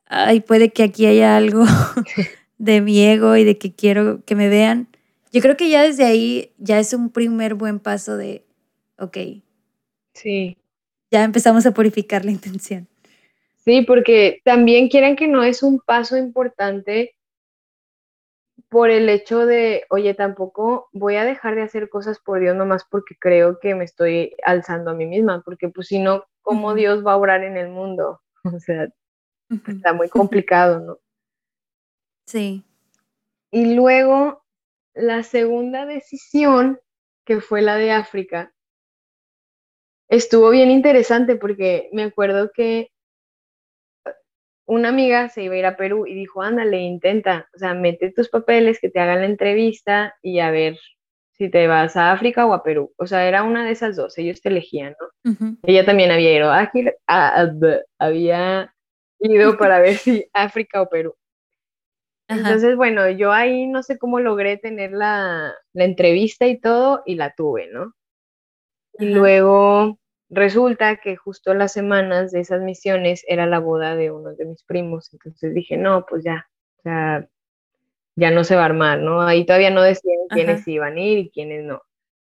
ay, puede que aquí haya algo (laughs) de mi ego y de que quiero que me vean, yo creo que ya desde ahí ya es un primer buen paso de, ok. Sí. Ya empezamos a purificar la intención. Sí, porque también quieren que no es un paso importante por el hecho de, oye, tampoco voy a dejar de hacer cosas por Dios nomás porque creo que me estoy alzando a mí misma, porque pues si no, ¿cómo Dios va a orar en el mundo? (laughs) O sea, está muy complicado, ¿no? Sí. Y luego, la segunda decisión, que fue la de África, estuvo bien interesante porque me acuerdo que una amiga se iba a ir a Perú y dijo, ándale, intenta, o sea, mete tus papeles, que te hagan la entrevista y a ver si te vas a África o a Perú. O sea, era una de esas dos, ellos te elegían, ¿no? Ella también había ido, a, había ido (laughs) para ver si África o Perú. Entonces, bueno, yo ahí no sé cómo logré tener la, la entrevista y todo y la tuve, ¿no? Y luego resulta que justo las semanas de esas misiones era la boda de uno de mis primos, entonces dije, no, pues ya, o sea, ya no se va a armar, ¿no? Ahí todavía no decían quiénes iban a ir y quiénes no.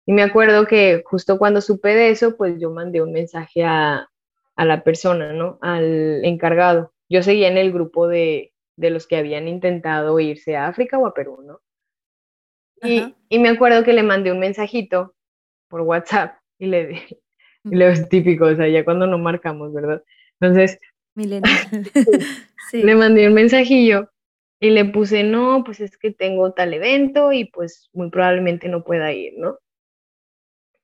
Y me acuerdo que justo cuando supe de eso, pues yo mandé un mensaje a, a la persona, ¿no? Al encargado. Yo seguía en el grupo de, de los que habían intentado irse a África o a Perú, ¿no? Y, y, me acuerdo que le mandé un mensajito por WhatsApp y le, dije, y lo es típico, o sea, ya cuando no marcamos, ¿verdad? Entonces, (laughs) (laughs) le mandé un mensajillo y le puse, no, pues es que tengo tal evento y pues muy probablemente no pueda ir, ¿no?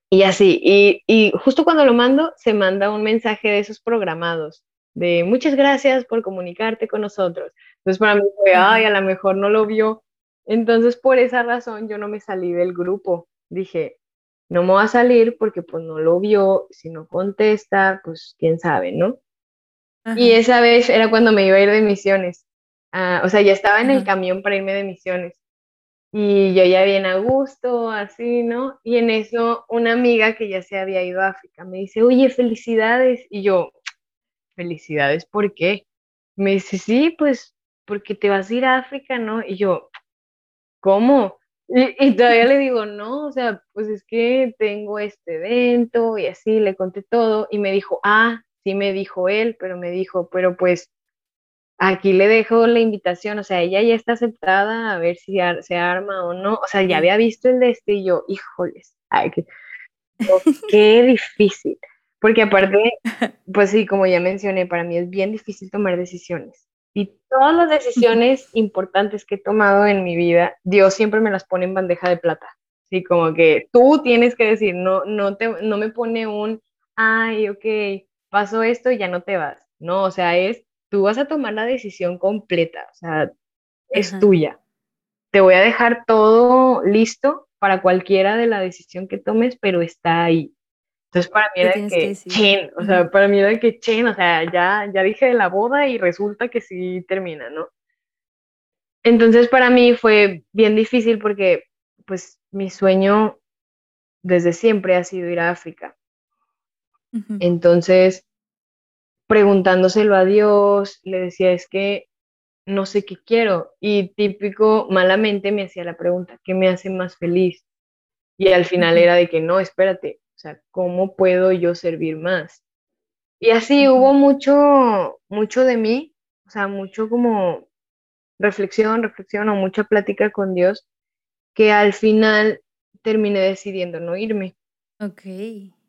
Y así, y, y justo cuando lo mando, se manda un mensaje de esos programados, de muchas gracias por comunicarte con nosotros. Entonces para mí fue, ay, a lo mejor no lo vio. Entonces por esa razón yo no me salí del grupo. Dije, no me va a salir porque pues no lo vio, si no contesta, pues quién sabe, ¿no? Y esa vez era cuando me iba a ir de misiones. Ah, o sea, ya estaba en el camión para irme de misiones. Y yo ya bien a gusto, así, ¿no? Y en eso una amiga que ya se había ido a África me dice, oye, felicidades. Y yo, felicidades, ¿por qué? Me dice, sí, pues porque te vas a ir a África, ¿no? Y yo, ¿cómo? Y, todavía le digo, no, o sea, pues es que tengo este evento y así, le conté todo y me dijo, ah, sí me dijo él, pero me dijo, pero pues aquí le dejo la invitación, o sea, ella ya está aceptada, a ver si se arma o no, o sea, ya había visto el de este y yo, híjoles, ay, qué, qué difícil, porque aparte, pues sí, como ya mencioné, para mí es bien difícil tomar decisiones. Y todas las decisiones importantes que he tomado en mi vida, Dios siempre me las pone en bandeja de plata. Sí, como que tú tienes que decir, no, no, te, no me pone un, ay, ok, pasó esto y ya no te vas. No, o sea, es, tú vas a tomar la decisión completa, o sea, es tuya. Te voy a dejar todo listo para cualquiera de la decisión que tomes, pero está ahí. Entonces para mí era que, chen, o sea, para mí era que chen, o sea, ya, ya dije de la boda y resulta que sí termina, ¿no? Entonces para mí fue bien difícil porque pues mi sueño desde siempre ha sido ir a África. Entonces, preguntándoselo a Dios, le decía, es que no sé qué quiero. Y típico, malamente me hacía la pregunta, ¿qué me hace más feliz? Y al final era de que no, espérate, sea, ¿cómo puedo yo servir más? Y así hubo mucho, mucho de mí, o sea, mucho como reflexión, reflexión o mucha plática con Dios, que al final terminé decidiendo no irme. Ok.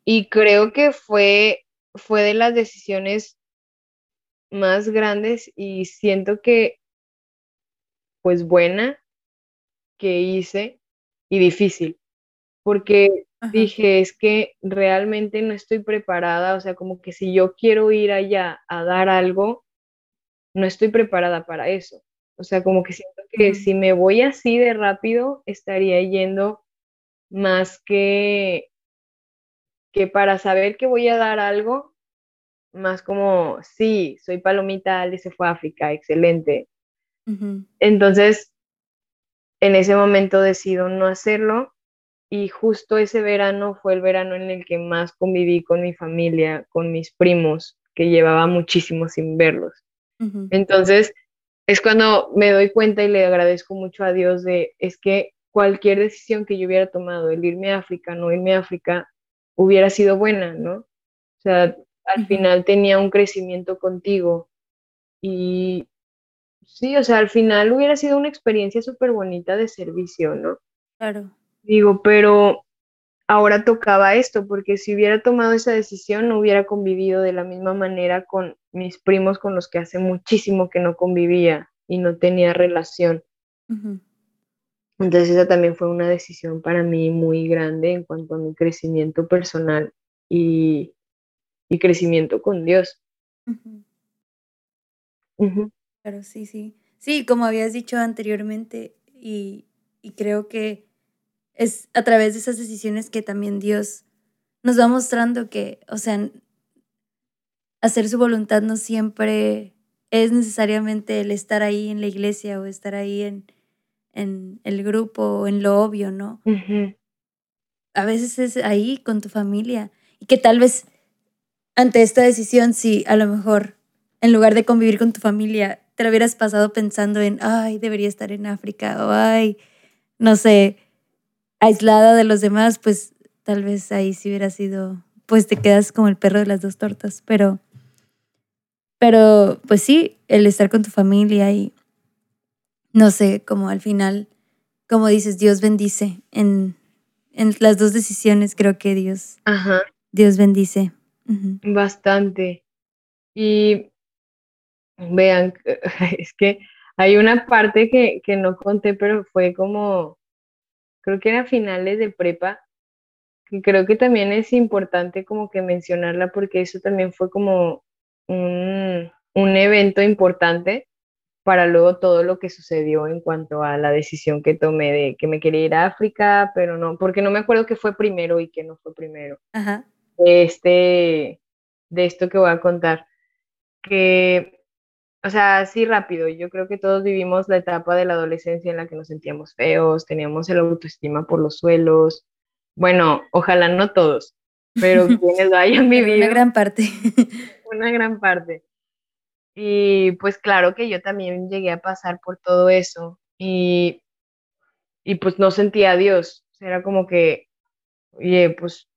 Y creo que fue, fue de las decisiones más grandes y siento que, pues buena que hice y difícil, porque dije, es que realmente no estoy preparada, o sea, como que si yo quiero ir allá a dar algo, no estoy preparada para eso. O sea, como que siento que si me voy así de rápido, estaría yendo más que, que para saber que voy a dar algo, más como, sí, soy palomita, Ale se fue a África, excelente. Entonces, en ese momento decido no hacerlo y justo ese verano fue el verano en el que más conviví con mi familia, con mis primos, que llevaba muchísimo sin verlos. Entonces, es cuando me doy cuenta y le agradezco mucho a Dios de, es que cualquier decisión que yo hubiera tomado, el irme a África, no irme a África, hubiera sido buena, ¿no? O sea, al final tenía un crecimiento contigo y sí, o sea, al final hubiera sido una experiencia súper bonita de servicio, ¿no? Claro. Digo, pero ahora tocaba esto, porque si hubiera tomado esa decisión no hubiera convivido de la misma manera con mis primos con los que hace muchísimo que no convivía y no tenía relación. Entonces esa también fue una decisión para mí muy grande en cuanto a mi crecimiento personal y, crecimiento con Dios. Pero sí, sí. Sí, como habías dicho anteriormente, y, y creo que es a través de esas decisiones que también Dios nos va mostrando que, o sea, hacer su voluntad no siempre es necesariamente el estar ahí en la iglesia o estar ahí en, en el grupo o en lo obvio, ¿no? A veces es ahí con tu familia y que tal vez ante esta decisión, si a lo mejor en lugar de convivir con tu familia, te lo hubieras pasado pensando en, ay, debería estar en África o ay, no sé, aislada de los demás, pues tal vez ahí sí hubiera sido, pues te quedas como el perro de las dos tortas, pero, pero pues sí, el estar con tu familia y no sé, como al final, como dices, Dios bendice en, en las dos decisiones, creo que Dios, Dios bendice. Bastante. Y vean, (laughs) es que hay una parte que, que no conté, pero fue como creo que era finales de prepa, y creo que también es importante como que mencionarla porque eso también fue como un, evento importante para luego todo lo que sucedió en cuanto a la decisión que tomé de que me quería ir a África, pero no, porque no me acuerdo qué fue primero y qué no fue primero. Ajá. Este, de esto que voy a contar. Que o sea, sí rápido. Yo creo que todos vivimos la etapa de la adolescencia en la que nos sentíamos feos, teníamos el autoestima por los suelos. Bueno, ojalá no todos, pero (laughs) quienes lo hayan vivido. Una gran parte. (laughs) Una gran parte. Y pues claro que yo también llegué a pasar por todo eso y, y pues no sentía a Dios. Era como que, oye, pues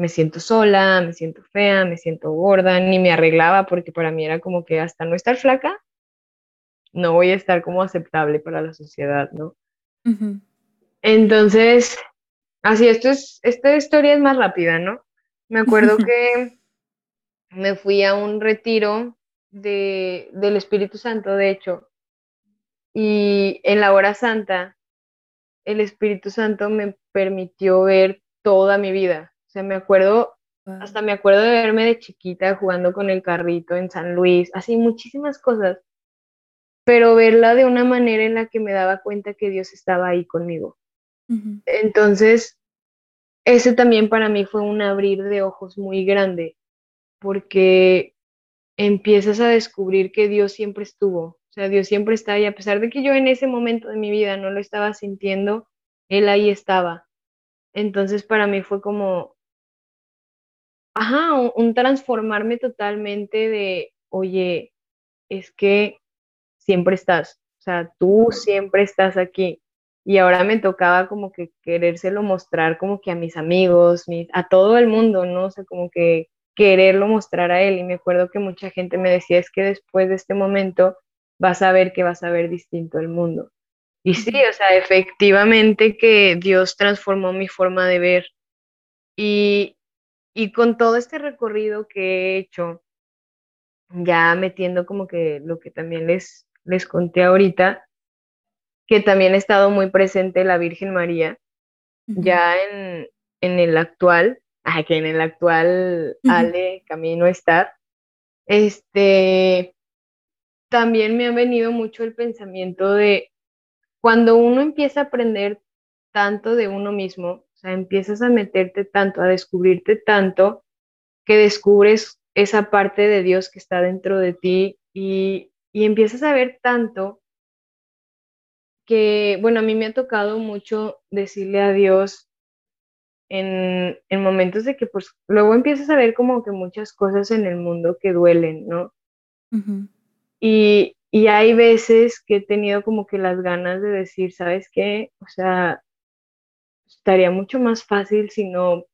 me siento sola, me siento fea, me siento gorda, ni me arreglaba porque para mí era como que hasta no estar flaca, no voy a estar como aceptable para la sociedad, ¿no? Entonces, así, esto es, esta historia es más rápida, ¿no? Me acuerdo (laughs) que me fui a un retiro de, del Espíritu Santo, de hecho, y en la hora santa, el Espíritu Santo me permitió ver toda mi vida. O sea, me acuerdo, hasta me acuerdo de verme de chiquita jugando con el carrito en San Luis, así muchísimas cosas, pero verla de una manera en la que me daba cuenta que Dios estaba ahí conmigo. Entonces, ese también para mí fue un abrir de ojos muy grande, porque empiezas a descubrir que Dios siempre estuvo, o sea, Dios siempre está ahí, a pesar de que yo en ese momento de mi vida no lo estaba sintiendo, Él ahí estaba. Entonces para mí fue como, ajá, un, transformarme totalmente de, oye, es que siempre estás, o sea, tú siempre estás aquí. Y ahora me tocaba como que querérselo mostrar como que a mis amigos, a todo el mundo, ¿no? O sea, como que quererlo mostrar a él. Y me acuerdo que mucha gente me decía, es que después de este momento vas a ver que vas a ver distinto el mundo. Y sí, o sea, efectivamente que Dios transformó mi forma de ver. Y, y con todo este recorrido que he hecho, ya metiendo como que lo que también les, les conté ahorita, que también ha estado muy presente la Virgen María, ya en, en, el actual, que en el actual Ale Camino estar, este, también me ha venido mucho el pensamiento de cuando uno empieza a aprender tanto de uno mismo, sea, empiezas a meterte tanto, a descubrirte tanto, que descubres esa parte de Dios que está dentro de ti y, y empiezas a ver tanto que, bueno, a mí me ha tocado mucho decirle a Dios en, en, momentos de que pues luego empiezas a ver como que muchas cosas en el mundo que duelen, ¿no? Y, y hay veces que he tenido como que las ganas de decir, ¿sabes qué? O sea, estaría mucho más fácil si no,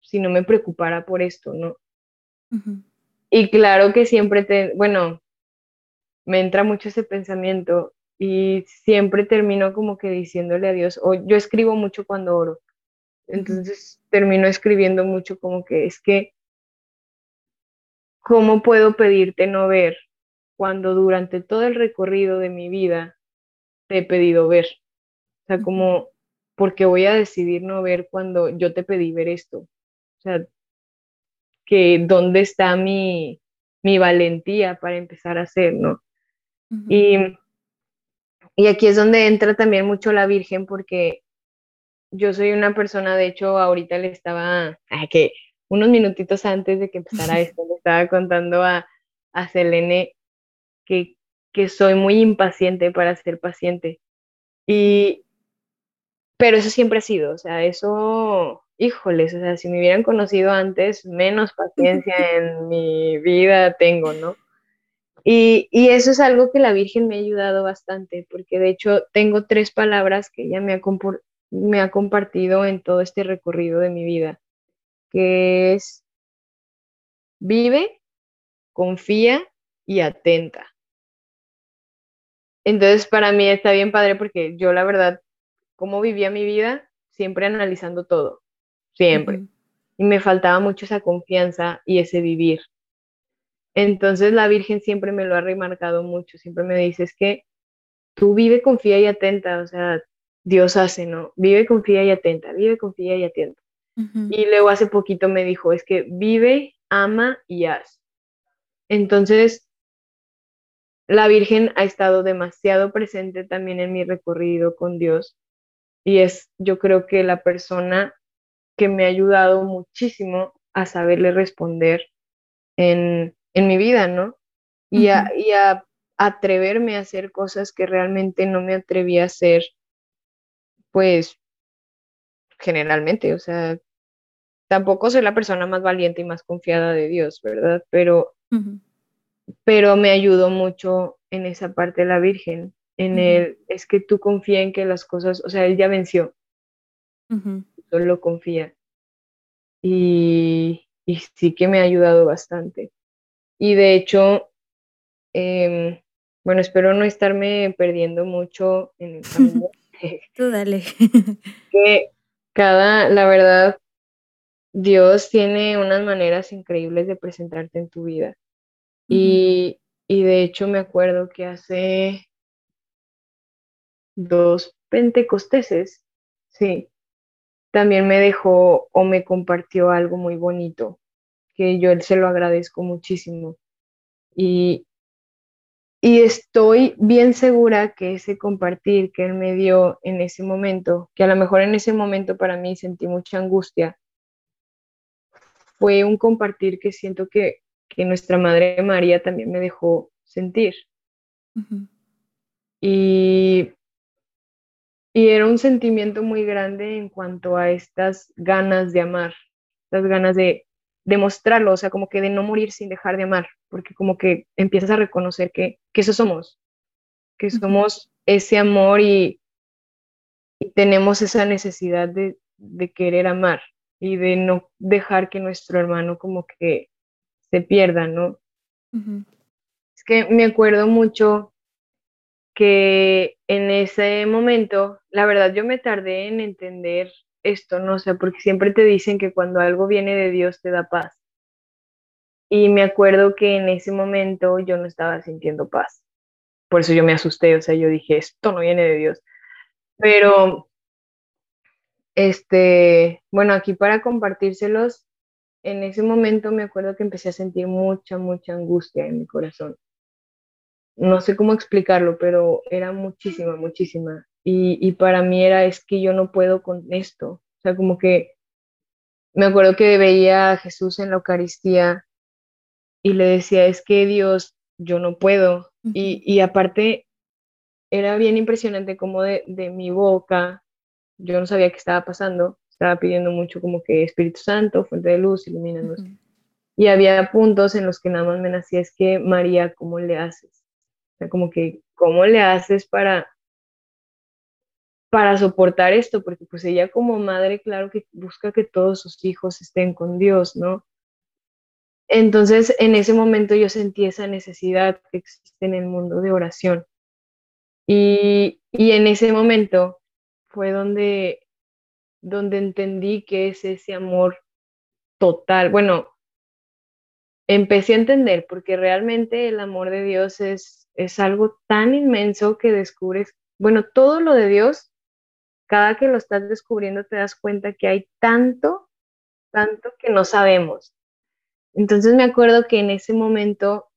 si no me preocupara por esto, ¿no? Y claro que siempre te, bueno, me entra mucho ese pensamiento y siempre termino como que diciéndole a Dios, o yo escribo mucho cuando oro, entonces termino escribiendo mucho como que es que, ¿cómo puedo pedirte no ver cuando durante todo el recorrido de mi vida te he pedido ver. O sea, como, porque voy a decidir no ver cuando yo te pedí ver esto? O sea, que dónde está mi, mi valentía para empezar a hacer, ¿no? y, y aquí es donde entra también mucho la Virgen, porque yo soy una persona, de hecho, ahorita le estaba, que unos minutitos antes de que empezara (laughs) esto, le estaba contando a, a Selene que, soy muy impaciente para ser paciente. Y, pero eso siempre ha sido, o sea, eso, híjoles, o sea, si me hubieran conocido antes, menos (laughs) paciencia en mi vida tengo, ¿no? Y, eso es algo que la Virgen me ha ayudado bastante, porque de hecho tengo tres palabras que ella me ha, me ha compartido en todo este recorrido de mi vida, que es vive, confía y atenta. Entonces, para mí está bien padre porque yo, la verdad, como vivía mi vida, siempre analizando todo, siempre. Y me faltaba mucho esa confianza y ese vivir. Entonces, la Virgen siempre me lo ha remarcado mucho, siempre me dice, es que tú vive, confía y atenta, o sea, Dios hace, ¿no? Vive, confía y atenta, vive, confía y atenta. Y luego hace poquito me dijo, es que vive, ama y haz. Entonces, la Virgen ha estado demasiado presente también en mi recorrido con Dios y es yo creo que la persona que me ha ayudado muchísimo a saberle responder en, mi vida, ¿no? Y, a, atreverme a hacer cosas que realmente no me atreví a hacer, pues generalmente, o sea, tampoco soy la persona más valiente y más confiada de Dios, ¿verdad? Pero pero me ayudó mucho en esa parte de la Virgen, en el, es que tú confía en que las cosas, o sea, él ya venció, solo confía. y, sí que me ha ayudado bastante. Y de hecho, em, bueno, espero no estarme perdiendo mucho en el camino. (laughs) Tú dale. (laughs) que cada, la verdad, Dios tiene unas maneras increíbles de presentarte en tu vida. y, y de hecho me acuerdo que hace dos pentecosteses, sí, también me dejó o me compartió algo muy bonito, que yo se lo agradezco muchísimo. Y, y estoy bien segura que ese compartir que él me dio en ese momento, que a lo mejor en ese momento para mí sentí mucha angustia, fue un compartir que siento que, que nuestra Madre María también me dejó sentir. Y y era un sentimiento muy grande en cuanto a estas ganas de amar, estas ganas de demostrarlo, o sea, como que de no morir sin dejar de amar, porque como que empiezas a reconocer que, que eso somos, que somos ese amor y, tenemos esa necesidad de, de, querer amar y de no dejar que nuestro hermano como que se pierda, ¿no? Es que me acuerdo mucho que en ese momento, la verdad yo me tardé en entender esto, no sé, porque siempre te dicen que cuando algo viene de Dios te da paz. Y me acuerdo que en ese momento yo no estaba sintiendo paz. Por eso yo me asusté, o sea, yo dije, esto no viene de Dios. Pero, este, bueno, aquí para compartírselos, en ese momento me acuerdo que empecé a sentir mucha, mucha angustia en mi corazón no sé cómo explicarlo, pero era muchísima, muchísima. Y, para mí era, es que yo no puedo con esto. O sea, como que me acuerdo que veía a Jesús en la Eucaristía y le decía, es que Dios, yo no puedo. y, aparte, era bien impresionante como de, mi boca, yo no sabía qué estaba pasando, estaba pidiendo mucho como que Espíritu Santo, fuente de luz, ilumínanos. Y había puntos en los que nada más me nacía, es que María, ¿cómo le haces? Como que, ¿cómo le haces para, para soportar esto? Porque pues ella como madre, claro que busca que todos sus hijos estén con Dios, ¿no? Entonces, en ese momento yo sentí esa necesidad que existe en el mundo de oración. Y, y en ese momento fue donde, donde entendí que es ese amor total. Bueno, empecé a entender, porque realmente el amor de Dios es es algo tan inmenso que descubres, bueno, todo lo de Dios, cada que lo estás descubriendo te das cuenta que hay tanto, tanto que no sabemos. Entonces me acuerdo que en ese momento,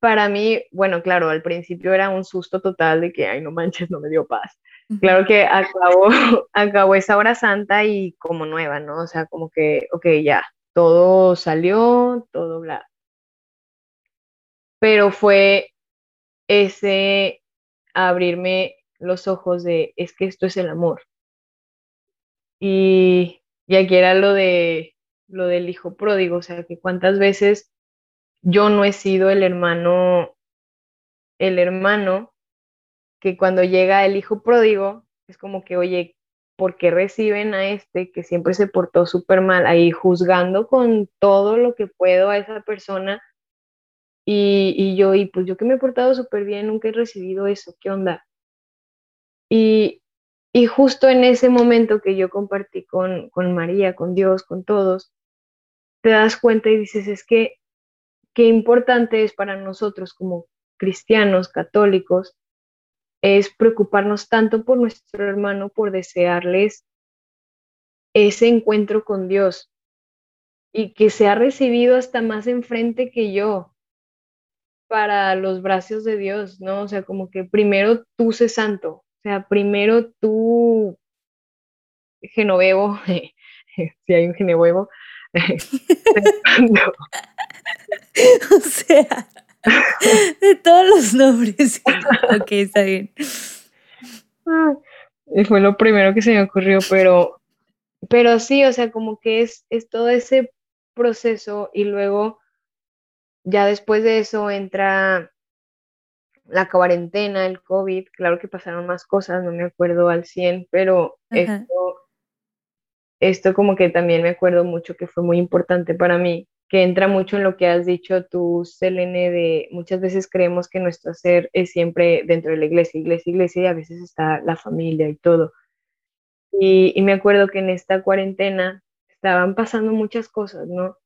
para mí, bueno, claro, al principio era un susto total de que, ay, no manches, no me dio paz. Claro que acabó, (laughs) acabó esa hora santa y como nueva, ¿no? O sea, como que, ok, ya, todo salió, todo bla pero fue ese abrirme los ojos de, es que esto es el amor. Y, y aquí era lo de lo del hijo pródigo, o sea, que cuántas veces yo no he sido el hermano, el hermano que cuando llega el hijo pródigo, es como que, oye, ¿por qué reciben a este que siempre se portó súper mal ahí juzgando con todo lo que puedo a esa persona y, yo, y pues yo que me he portado súper bien, nunca he recibido eso, ¿qué onda? Y, y justo en ese momento que yo compartí con, con María, con Dios, con todos, te das cuenta y dices, es que qué importante es para nosotros como cristianos, católicos, es preocuparnos tanto por nuestro hermano, por desearles ese encuentro con Dios y que se ha recibido hasta más enfrente que yo, para los brazos de Dios, ¿no? O sea, como que primero tú sé santo, o sea, primero tú, Genovevo, (laughs) si hay un Genovevo, (laughs) (laughs) o sea, de todos los nombres. ok, está bien. Y fue lo primero que se me ocurrió, pero, pero sí, o sea, como que es, es todo ese proceso y luego ya después de eso entra la cuarentena, el COVID, claro que pasaron más cosas, no me acuerdo al 100, pero esto esto como que también me acuerdo mucho que fue muy importante para mí, que entra mucho en lo que has dicho tú, Selene, de muchas veces creemos que nuestro ser es siempre dentro de la iglesia, iglesia, iglesia, y a veces está la familia y todo. Y, y me acuerdo que en esta cuarentena estaban pasando muchas cosas, ¿no?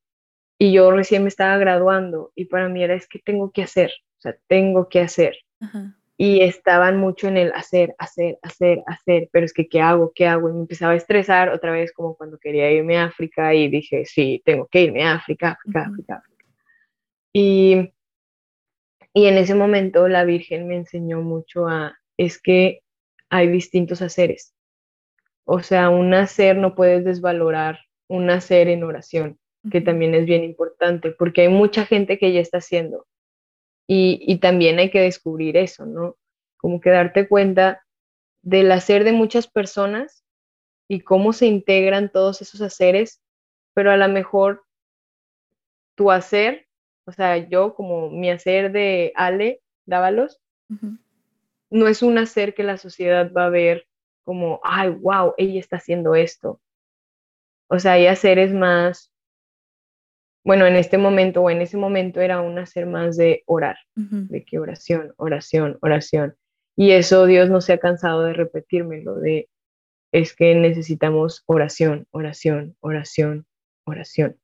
Y yo recién me estaba graduando y para mí era, es que tengo que hacer, o sea, tengo que hacer. Y estaban mucho en el hacer, hacer, hacer, hacer, pero es que, ¿qué hago? ¿Qué hago? Y me empezaba a estresar otra vez como cuando quería irme a África y dije, sí, tengo que irme a África, África, África, África. Y, y en ese momento la Virgen me enseñó mucho a, es que hay distintos haceres. O sea, un hacer no puedes desvalorar un hacer en oración que también es bien importante, porque hay mucha gente que ya está haciendo. Y, también hay que descubrir eso, ¿no? Como que darte cuenta del hacer de muchas personas y cómo se integran todos esos haceres, pero a lo mejor tu hacer, o sea, yo como mi hacer de Ale Dávalos, no es un hacer que la sociedad va a ver como, ay, wow, ella está haciendo esto. O sea, hay haceres más bueno, en este momento o en ese momento era un hacer más de orar, de que oración, oración, oración. Y eso Dios no se ha cansado de repetírmelo, de es que necesitamos oración, oración, oración, oración.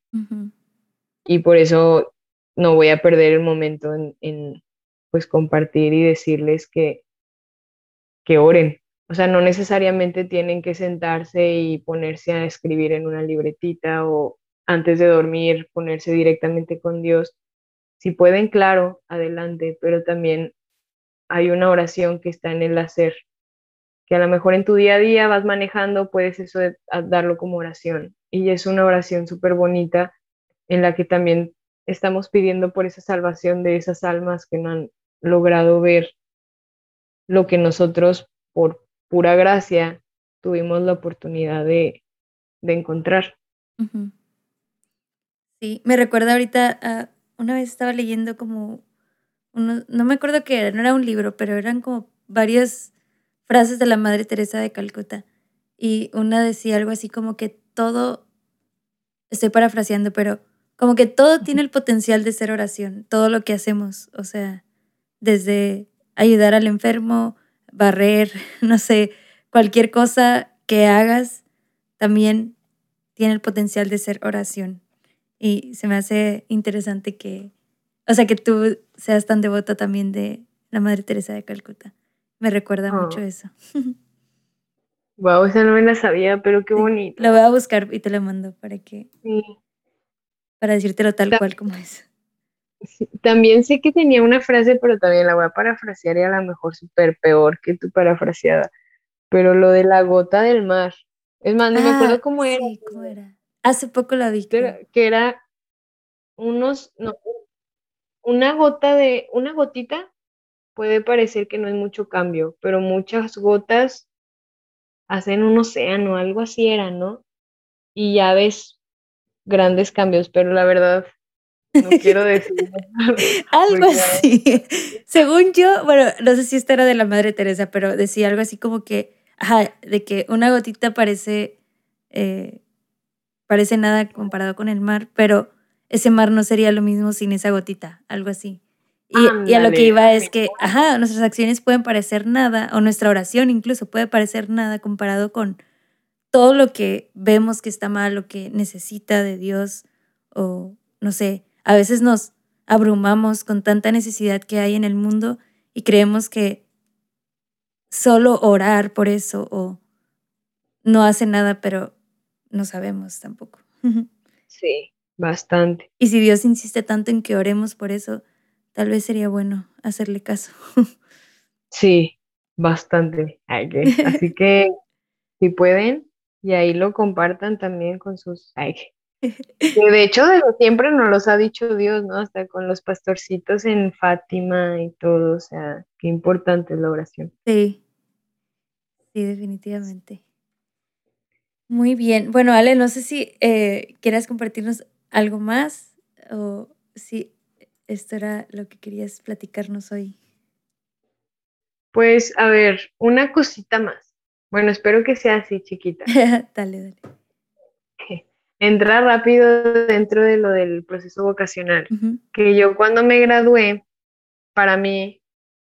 Y por eso no voy a perder el momento en, en, pues compartir y decirles que, que oren. O sea, no necesariamente tienen que sentarse y ponerse a escribir en una libretita o, antes de dormir, ponerse directamente con Dios. Si pueden, claro, adelante, pero también hay una oración que está en el hacer, que a lo mejor en tu día a día vas manejando, puedes eso darlo como oración. Y es una oración súper bonita en la que también estamos pidiendo por esa salvación de esas almas que no han logrado ver lo que nosotros, por pura gracia, tuvimos la oportunidad de, encontrar. Sí, me recuerda ahorita, a, una vez estaba leyendo como, uno, no me acuerdo qué era, no era un libro, pero eran como varias frases de la Madre Teresa de Calcuta. Y una decía algo así como que todo, estoy parafraseando, pero como que todo tiene el potencial de ser oración, todo lo que hacemos, o sea, desde ayudar al enfermo, barrer, (laughs) no sé, cualquier cosa que hagas, también tiene el potencial de ser oración. Y se me hace interesante que, o sea, que tú seas tan devota también de la Madre Teresa de Calcuta. Me recuerda mucho oh. eso. (laughs) Wow, esa no me la sabía, pero qué bonito. La voy a buscar y te la mando para que. Sí. Para decírtelo tal cual como es. también sé que tenía una frase, pero también la voy a parafrasear y a lo mejor súper peor que tu parafraseada. Pero lo de la gota del mar. Es más, no me acuerdo ah, cómo era. ¿cómo era? Hace poco la vi. Que era unos, no, una gota de, una gotita puede parecer que no es mucho cambio, pero muchas gotas hacen un océano, algo así era, ¿no? Y ya ves grandes cambios, pero la verdad no (laughs) quiero decir. (laughs) algo así. Según yo, bueno, no sé si esta era de la Madre Teresa, pero decía algo así como que, ajá, de que una gotita parece eh, parece nada comparado con el mar, pero ese mar no sería lo mismo sin esa gotita, algo así. Y, a lo que iba es que, ajá, nuestras acciones pueden parecer nada, o nuestra oración incluso puede parecer nada comparado con todo lo que vemos que está mal, lo que necesita de Dios, o no sé, a veces nos abrumamos con tanta necesidad que hay en el mundo y creemos que solo orar por eso o no hace nada, pero no sabemos tampoco. Sí, bastante. Y si Dios insiste tanto en que oremos por eso, tal vez sería bueno hacerle caso. Sí, bastante. Así que si pueden, y ahí lo compartan también con sus... de hecho, de siempre nos los ha dicho Dios, ¿no? Hasta con los pastorcitos en Fátima y todo, o sea, qué importante es la oración. Sí, sí, definitivamente. Muy bien. Bueno, Ale, no sé si eh, quieras compartirnos algo más o si esto era lo que querías platicarnos hoy. Pues, a ver, una cosita más. Bueno, espero que sea así, chiquita. (laughs) dale, dale. entra rápido dentro de lo del proceso vocacional, que yo cuando me gradué, para mí,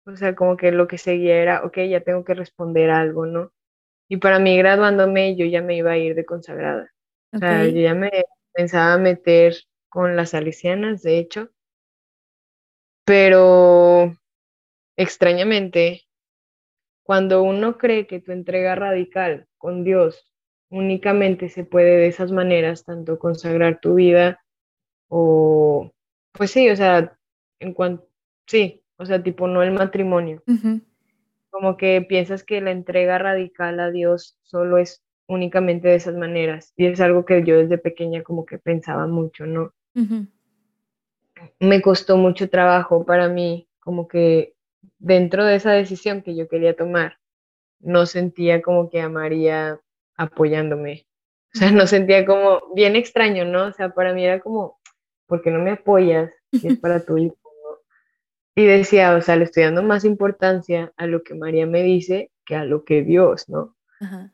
o sea, como que lo que seguía era, ok, ya tengo que responder algo, ¿no? Y para mí graduándome yo ya me iba a ir de consagrada. O sea, yo ya me pensaba meter con las salesianas, de hecho, pero extrañamente, cuando uno cree que tu entrega radical con Dios únicamente se puede de esas maneras, tanto consagrar tu vida o, pues sí, o sea, en cuanto, sí, o sea, tipo no el matrimonio. Como que piensas que la entrega radical a Dios solo es únicamente de esas maneras. Y es algo que yo desde pequeña como que pensaba mucho, ¿no? Me costó mucho trabajo para mí, como que dentro de esa decisión que yo quería tomar, no sentía como que amaría apoyándome. O sea, no sentía como bien extraño, ¿no? O sea, para mí era como, ¿por qué no me apoyas? Si es (laughs) para tu hijo. Y decía, o sea, le estoy dando más importancia a lo que María me dice que a lo que Dios, ¿no?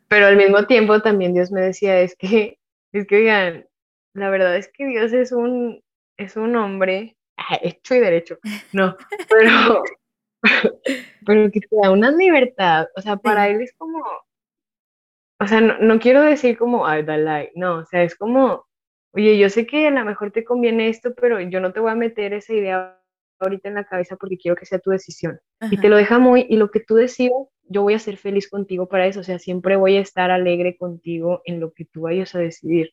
Pero al mismo tiempo también Dios me decía, es que, es que, oigan, la verdad es que Dios es un, es un hombre (laughs) hecho y derecho, no, pero, (laughs) pero que te da una libertad, o sea, para él es como, o sea, no, quiero decir como, ay, like, no, o sea, es como, oye, yo sé que a lo mejor te conviene esto, pero yo no te voy a meter esa idea ahorita en la cabeza porque quiero que sea tu decisión. Y te lo deja muy, y lo que tú decidas, yo voy a ser feliz contigo para eso, o sea, siempre voy a estar alegre contigo en lo que tú vayas a decidir.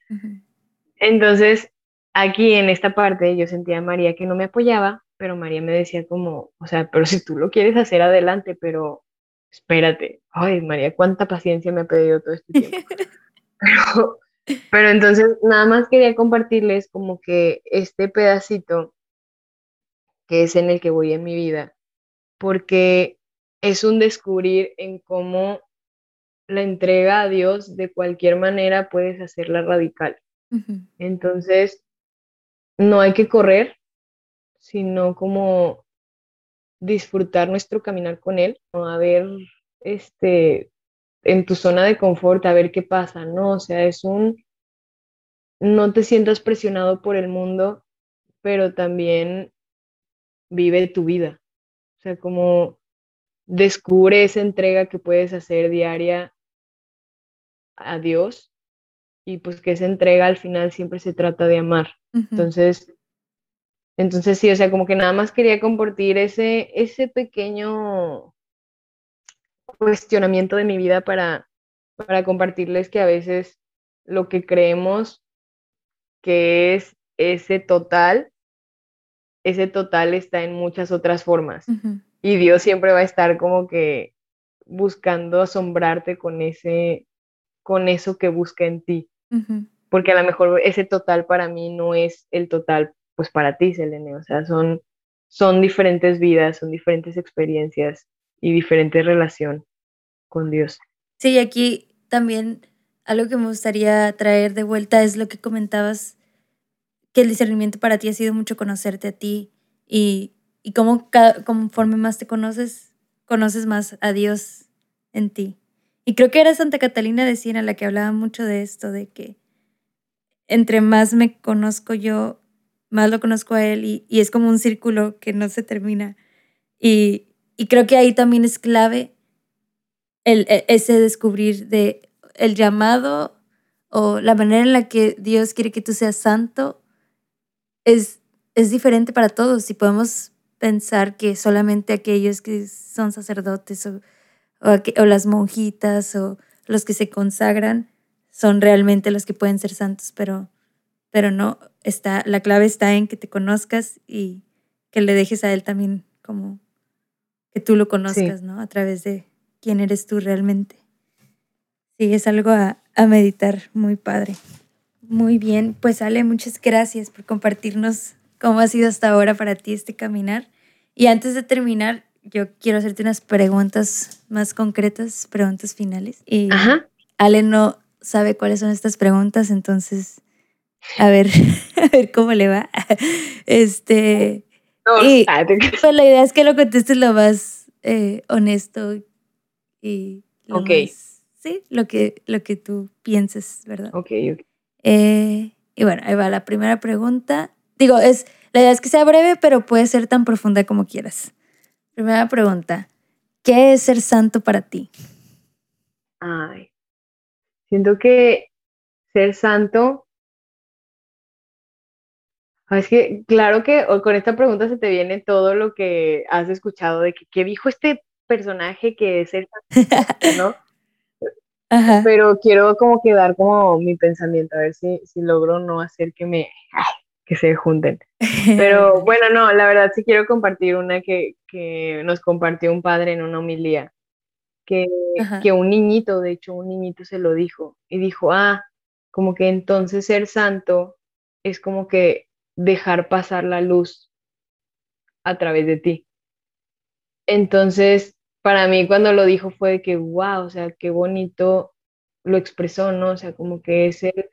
Entonces, aquí en esta parte yo sentía a María que no me apoyaba, pero María me decía como, o sea, pero si tú lo quieres hacer adelante, pero espérate, ay María, cuánta paciencia me ha pedido todo este tiempo. (laughs) pero, pero entonces nada más quería compartirles como que este pedacito que es en el que voy en mi vida, porque es un descubrir en cómo la entrega a Dios de cualquier manera puedes hacerla radical. Entonces, no hay que correr, sino como disfrutar nuestro caminar con Él, a ver, este, en tu zona de confort, a ver qué pasa, ¿no? O sea, es un, no te sientas presionado por el mundo, pero también vive tu vida. O sea, como descubre esa entrega que puedes hacer diaria a Dios y pues que esa entrega al final siempre se trata de amar. Entonces, entonces sí, o sea, como que nada más quería compartir ese, ese pequeño cuestionamiento de mi vida para, para compartirles que a veces lo que creemos que es ese total ese total está en muchas otras formas. Y Dios siempre va a estar como que buscando asombrarte con ese, con eso que busca en ti. Porque a lo mejor ese total para mí no es el total, pues para ti, Selene. O sea, son, son diferentes vidas, son diferentes experiencias y diferente relación con Dios. Sí, aquí también algo que me gustaría traer de vuelta es lo que comentabas que el discernimiento para ti ha sido mucho conocerte a ti y, y cómo conforme más te conoces, conoces más a Dios en ti. Y creo que era Santa Catalina de Siena la que hablaba mucho de esto, de que entre más me conozco yo, más lo conozco a Él y, y es como un círculo que no se termina. Y, y creo que ahí también es clave el, e, ese descubrir de el llamado o la manera en la que Dios quiere que tú seas santo es, es diferente para todos y podemos pensar que solamente aquellos que son sacerdotes o, o, las monjitas o los que se consagran son realmente los que pueden ser santos, pero, pero no, está, la clave está en que te conozcas y que le dejes a él también como que tú lo conozcas, ¿no? A través de quién eres tú realmente. Sí, es algo a, a meditar muy padre. Muy bien, pues Ale, muchas gracias por compartirnos cómo ha sido hasta ahora para ti este caminar. Y antes de terminar, yo quiero hacerte unas preguntas más concretas, preguntas finales. Y Ale no sabe cuáles son estas preguntas, entonces a ver, (laughs) a ver cómo le va. Este. y, pues la idea es que lo contestes lo más eh, honesto y lo sí, lo que, lo que tú pienses, ¿verdad? Ok, ok. Eh, Y bueno, ahí va la primera pregunta. Digo, es, la idea es que sea breve, pero puede ser tan profunda como quieras. Primera pregunta. ¿Qué es ser santo para ti? Ay, siento que ser santo es que, claro que con esta pregunta se te viene todo lo que has escuchado de que, ¿qué dijo este personaje que es el ¿no? (laughs) Pero quiero como que dar como mi pensamiento, a ver si, si logro no hacer que me, que se junten. Pero (laughs) bueno, no, la verdad sí quiero compartir una que, que nos compartió un padre en una homilía, que, que un niñito, de hecho un niñito se lo dijo, y dijo, ah, como que entonces ser santo es como que dejar pasar la luz a través de ti. Entonces, para mí cuando lo dijo fue que, wow, o sea, qué bonito lo expresó, ¿no? O sea, como que es el,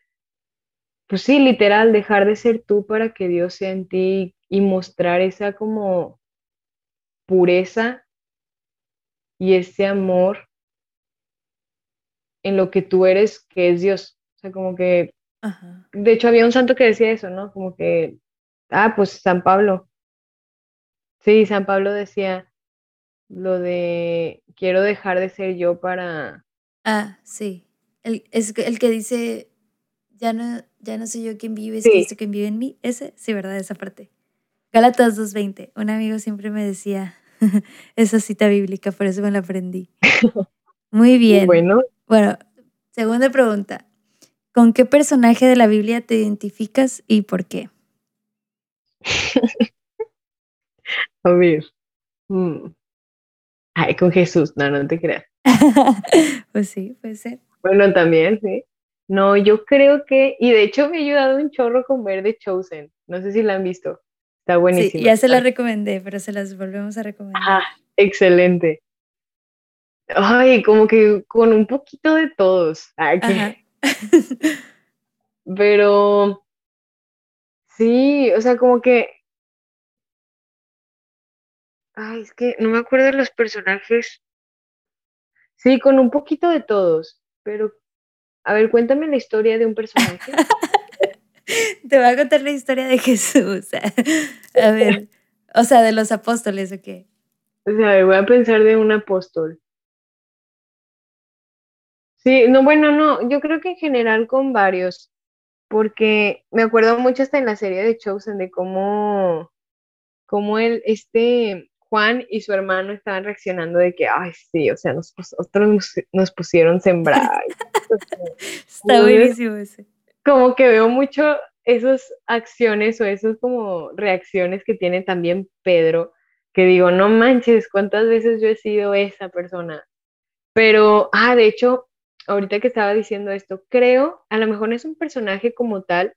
pues sí, literal, dejar de ser tú para que Dios sea en ti y mostrar esa como pureza y ese amor en lo que tú eres, que es Dios. O sea, como que de hecho, había un santo que decía eso, ¿no? Como que, ah, pues San Pablo. Sí, San Pablo decía lo de quiero dejar de ser yo para. Ah, sí. El, es el que dice, ya no, ya no soy yo quien vive, es Cristo quien vive en mí. Ese, sí, ¿verdad? Esa parte. Gálatas 2.20. Un amigo siempre me decía (laughs) esa cita bíblica, por eso me la aprendí. (laughs) Muy bien. Bueno. Bueno, segunda pregunta. ¿Con qué personaje de la Biblia te identificas y por qué? (laughs) A ver. Mm. Ay, con Jesús, no, no te creas. (laughs) pues sí, puede ser. Bueno, también, sí. No, yo creo que, y de hecho me ha ayudado un chorro con ver The Chosen. No sé si la han visto. Está buenísimo. Sí, ya se la recomendé, pero se las volvemos a recomendar. Ah, excelente. Ay, como que con un poquito de todos. Ay, (laughs) Pero sí, o sea, como que. Ay, es que no me acuerdo de los personajes. Sí, con un poquito de todos, pero a ver, cuéntame la historia de un personaje. (laughs) Te voy a contar la historia de Jesús. (laughs) A ver, o sea, de los apóstoles o qué. O sea, voy a pensar de un apóstol. Sí, no, bueno, no, yo creo que en general con varios, porque me acuerdo mucho hasta en la serie de Chosen de cómo, cómo él, este Juan y su hermano estaban reaccionando de que, ay, sí, o sea, nosotros nos, pusieron sembrar. (laughs) Está buenísimo ese. Como que veo mucho esas acciones o esas como reacciones que tiene también Pedro, que digo, no manches, cuántas veces yo he sido esa persona. Pero, ah, de hecho, ahorita que estaba diciendo esto, creo, a lo mejor no es un personaje como tal,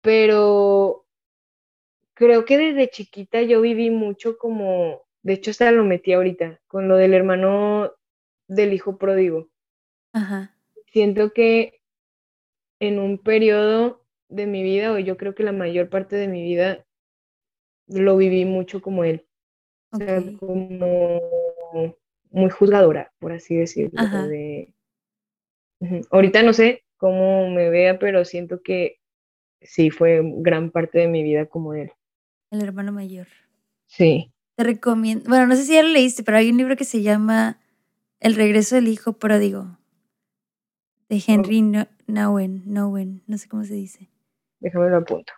pero creo que desde chiquita yo viví mucho como, de hecho hasta lo metí ahorita, con lo del hermano del hijo pródigo. Ajá. Siento que en un periodo de mi vida, o yo creo que la mayor parte de mi vida, lo viví mucho como él. O sea, como muy juzgadora, por así decirlo, de Ahorita no sé cómo me vea, pero siento que sí fue gran parte de mi vida como él. El hermano mayor. Sí. Te recomiendo, bueno, no sé si ya lo leíste, pero hay un libro que se llama El regreso del hijo pródigo, de Henry. Nowen, Nowen, no sé cómo se dice. Déjame lo apunto.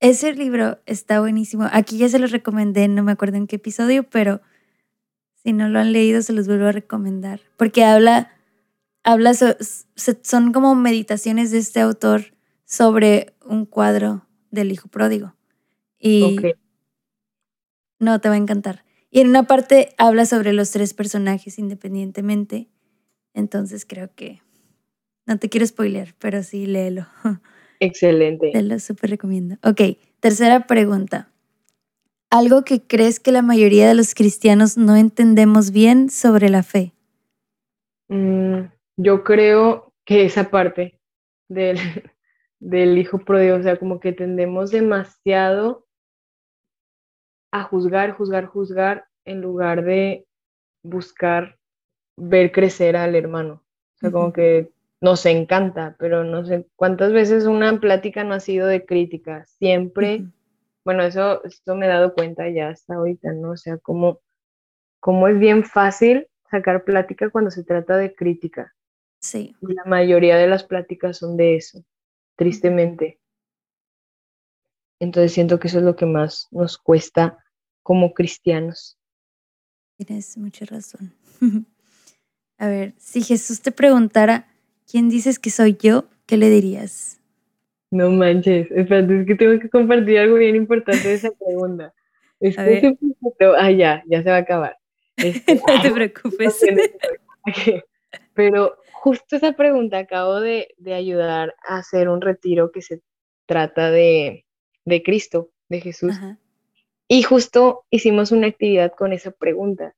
Ese libro está buenísimo. Aquí ya se los recomendé, no me acuerdo en qué episodio, pero si no lo han leído se los vuelvo a recomendar, porque habla habla, son como meditaciones de este autor sobre un cuadro del hijo pródigo. Y no, te va a encantar. Y en una parte habla sobre los tres personajes independientemente. Entonces creo que no te quiero spoiler, pero sí léelo. (laughs) Excelente. Te lo súper recomiendo. Ok, tercera pregunta. ¿Algo que crees que la mayoría de los cristianos no entendemos bien sobre la fe? Mm, yo creo que esa parte del, (laughs) del hijo pródigo, o sea, como que tendemos demasiado a juzgar, juzgar, juzgar, en lugar de buscar ver crecer al hermano. O sea, como que nos encanta, pero no sé cuántas veces una plática no ha sido de crítica, siempre, bueno, eso, eso me he dado cuenta ya hasta ahorita, ¿no? O sea, como, como es bien fácil sacar plática cuando se trata de crítica. Sí. La mayoría de las pláticas son de eso, tristemente. Entonces siento que eso es lo que más nos cuesta como cristianos. Tienes mucha razón. (laughs) A ver, si Jesús te preguntara, ¿quién dices que soy yo? ¿Qué le dirías? No manches, espérate, es que tengo que compartir algo bien importante de esa pregunta. (laughs) Es que ah, ya, ya se va a acabar. Este, (laughs) no te preocupes. Pero justo esa pregunta acabo de, de, ayudar a hacer un retiro que se trata de, de Cristo, de Jesús. Y justo hicimos una actividad con esa pregunta.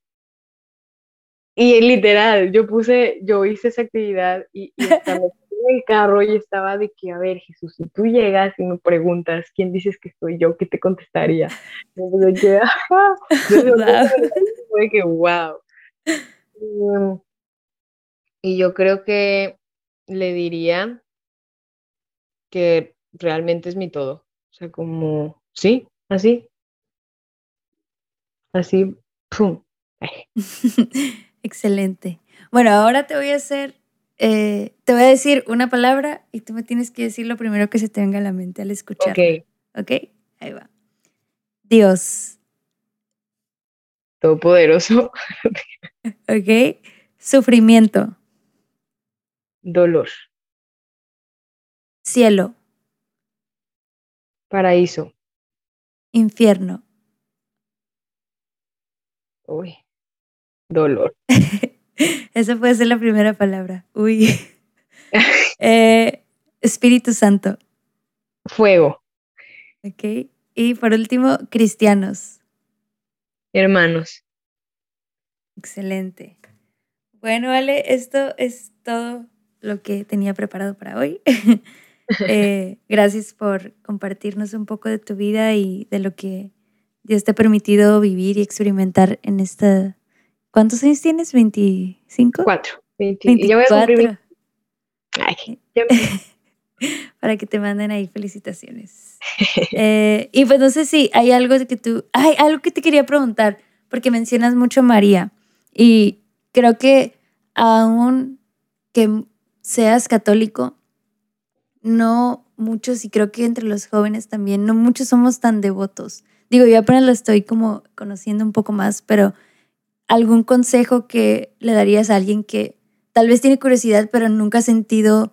Y literal, yo puse, yo hice esa actividad y, me (laughs) en el carro y estaba de que, a ver, Jesús, si tú llegas y me preguntas quién dices que soy yo, ¿qué te contestaría? (laughs) Entonces, que, wow. Fue que, wow. Y yo creo que le diría que realmente es mi todo. Sea, como, sí, así. Así, ¡pum! (laughs) Excelente. Bueno, ahora te voy a hacer, eh, te voy a decir una palabra y tú me tienes que decir lo primero que se te venga a la mente al escuchar. Ok. Ok, ahí va. Dios. Todopoderoso. (laughs) ok. Sufrimiento. Dolor. Cielo. Paraíso. Infierno. Uy. Dolor. (laughs) Esa puede ser la primera palabra. Uy. (laughs) Eh, Espíritu Santo. Fuego. Ok. Y por último, cristianos. Hermanos. Excelente. Bueno, Ale, esto es todo lo que tenía preparado para hoy. (laughs) (laughs) Eh, gracias por compartirnos un poco de tu vida y de lo que Dios te ha permitido vivir y experimentar en esta... ¿Cuántos años tienes? ¿25? Cuatro. Y ya voy a Ay, (laughs) (laughs) Para que te manden ahí felicitaciones. Eh, y pues no sé si hay algo que tú... Hay algo que te quería preguntar, porque mencionas mucho a María y creo que aún que seas católico, no muchos, y creo que entre los jóvenes también, no muchos somos tan devotos. Digo, yo apenas lo estoy como conociendo un poco más, pero algún consejo que le darías a alguien que tal vez tiene curiosidad, pero nunca ha sentido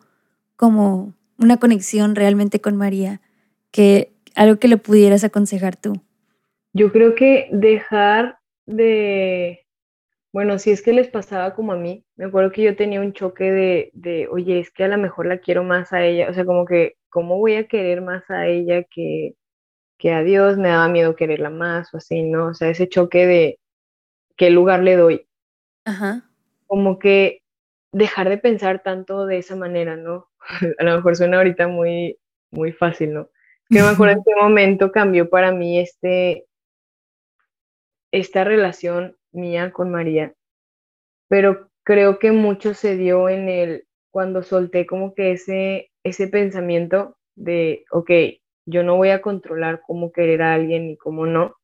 como una conexión realmente con María, que algo que le pudieras aconsejar tú. Yo creo que dejar de bueno, si es que les pasaba como a mí, me acuerdo que yo tenía un choque de, de, oye, es que a lo mejor la quiero más a ella, o sea, como que, ¿cómo voy a querer más a ella que, que a Dios? Me daba miedo quererla más o así, ¿no? O sea, ese choque de qué lugar le doy. Ajá. Como que dejar de pensar tanto de esa manera, ¿no? (laughs) a lo mejor suena ahorita muy, muy fácil, ¿no? Que me acuerdo en (laughs) qué momento cambió para mí este, esta relación mía con María, pero creo que mucho se dio en el, cuando solté como que ese, ese pensamiento de, ok, yo no voy a controlar cómo querer a alguien y cómo no.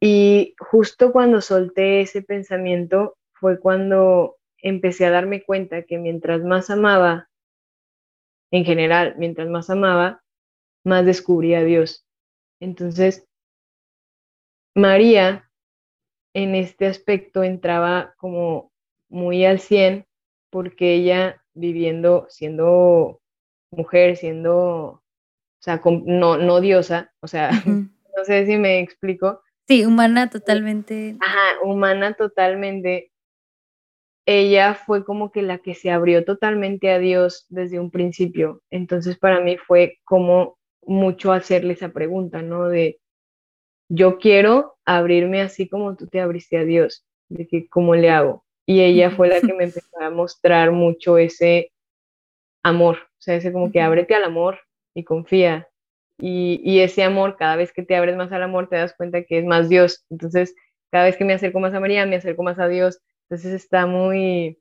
Y justo cuando solté ese pensamiento fue cuando empecé a darme cuenta que mientras más amaba, en general, mientras más amaba, más descubría a Dios. Entonces, María en este aspecto entraba como muy al 100 porque ella viviendo, siendo mujer, siendo, o sea, no, no diosa, o sea, (laughs) no sé si me explico. Sí, humana totalmente. Ajá, humana totalmente. Ella fue como que la que se abrió totalmente a Dios desde un principio. Entonces para mí fue como mucho hacerle esa pregunta, ¿no? De, yo quiero abrirme así como tú te abriste a Dios, de que cómo le hago. Y ella fue la que me empezó a mostrar mucho ese amor, o sea, ese como que ábrete al amor y confía. Y, y, ese amor, cada vez que te abres más al amor, te das cuenta que es más Dios. Entonces, cada vez que me acerco más a María, me acerco más a Dios. Entonces está muy,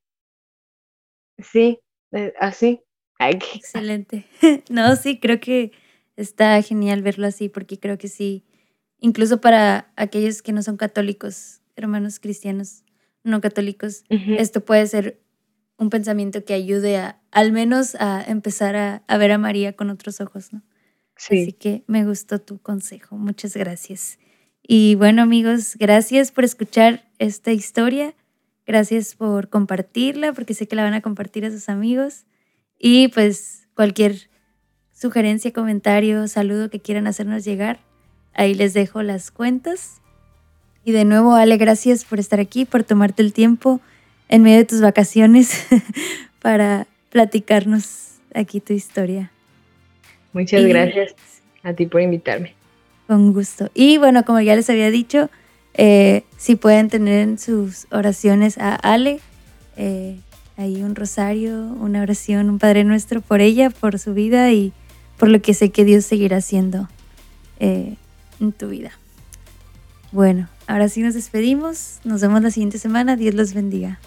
sí, Eh, así. Excelente. (laughs) No, sí, creo que está genial verlo así, porque creo que sí, incluso para aquellos que no son católicos, hermanos cristianos no católicos, esto puede ser un pensamiento que ayude a, al menos a empezar a, ver a María con otros ojos, ¿no? Sí. Así que me gustó tu consejo. Muchas gracias. Y bueno, amigos, gracias por escuchar esta historia. Gracias por compartirla, porque sé que la van a compartir a sus amigos. Y pues cualquier sugerencia, comentario, saludo que quieran hacernos llegar, ahí les dejo las cuentas. Y de nuevo, Ale, gracias por estar aquí, por tomarte el tiempo en medio de tus vacaciones (laughs) para platicarnos aquí tu historia. Muchas gracias a ti por invitarme. Con gusto. Y bueno, como ya les había dicho, eh, si pueden tener en sus oraciones a Ale, eh, ahí un rosario, una oración, un Padre Nuestro por ella, por su vida y por lo que sé que Dios seguirá haciendo eh, en tu vida. Bueno, ahora sí nos despedimos. Nos vemos la siguiente semana. Dios los bendiga.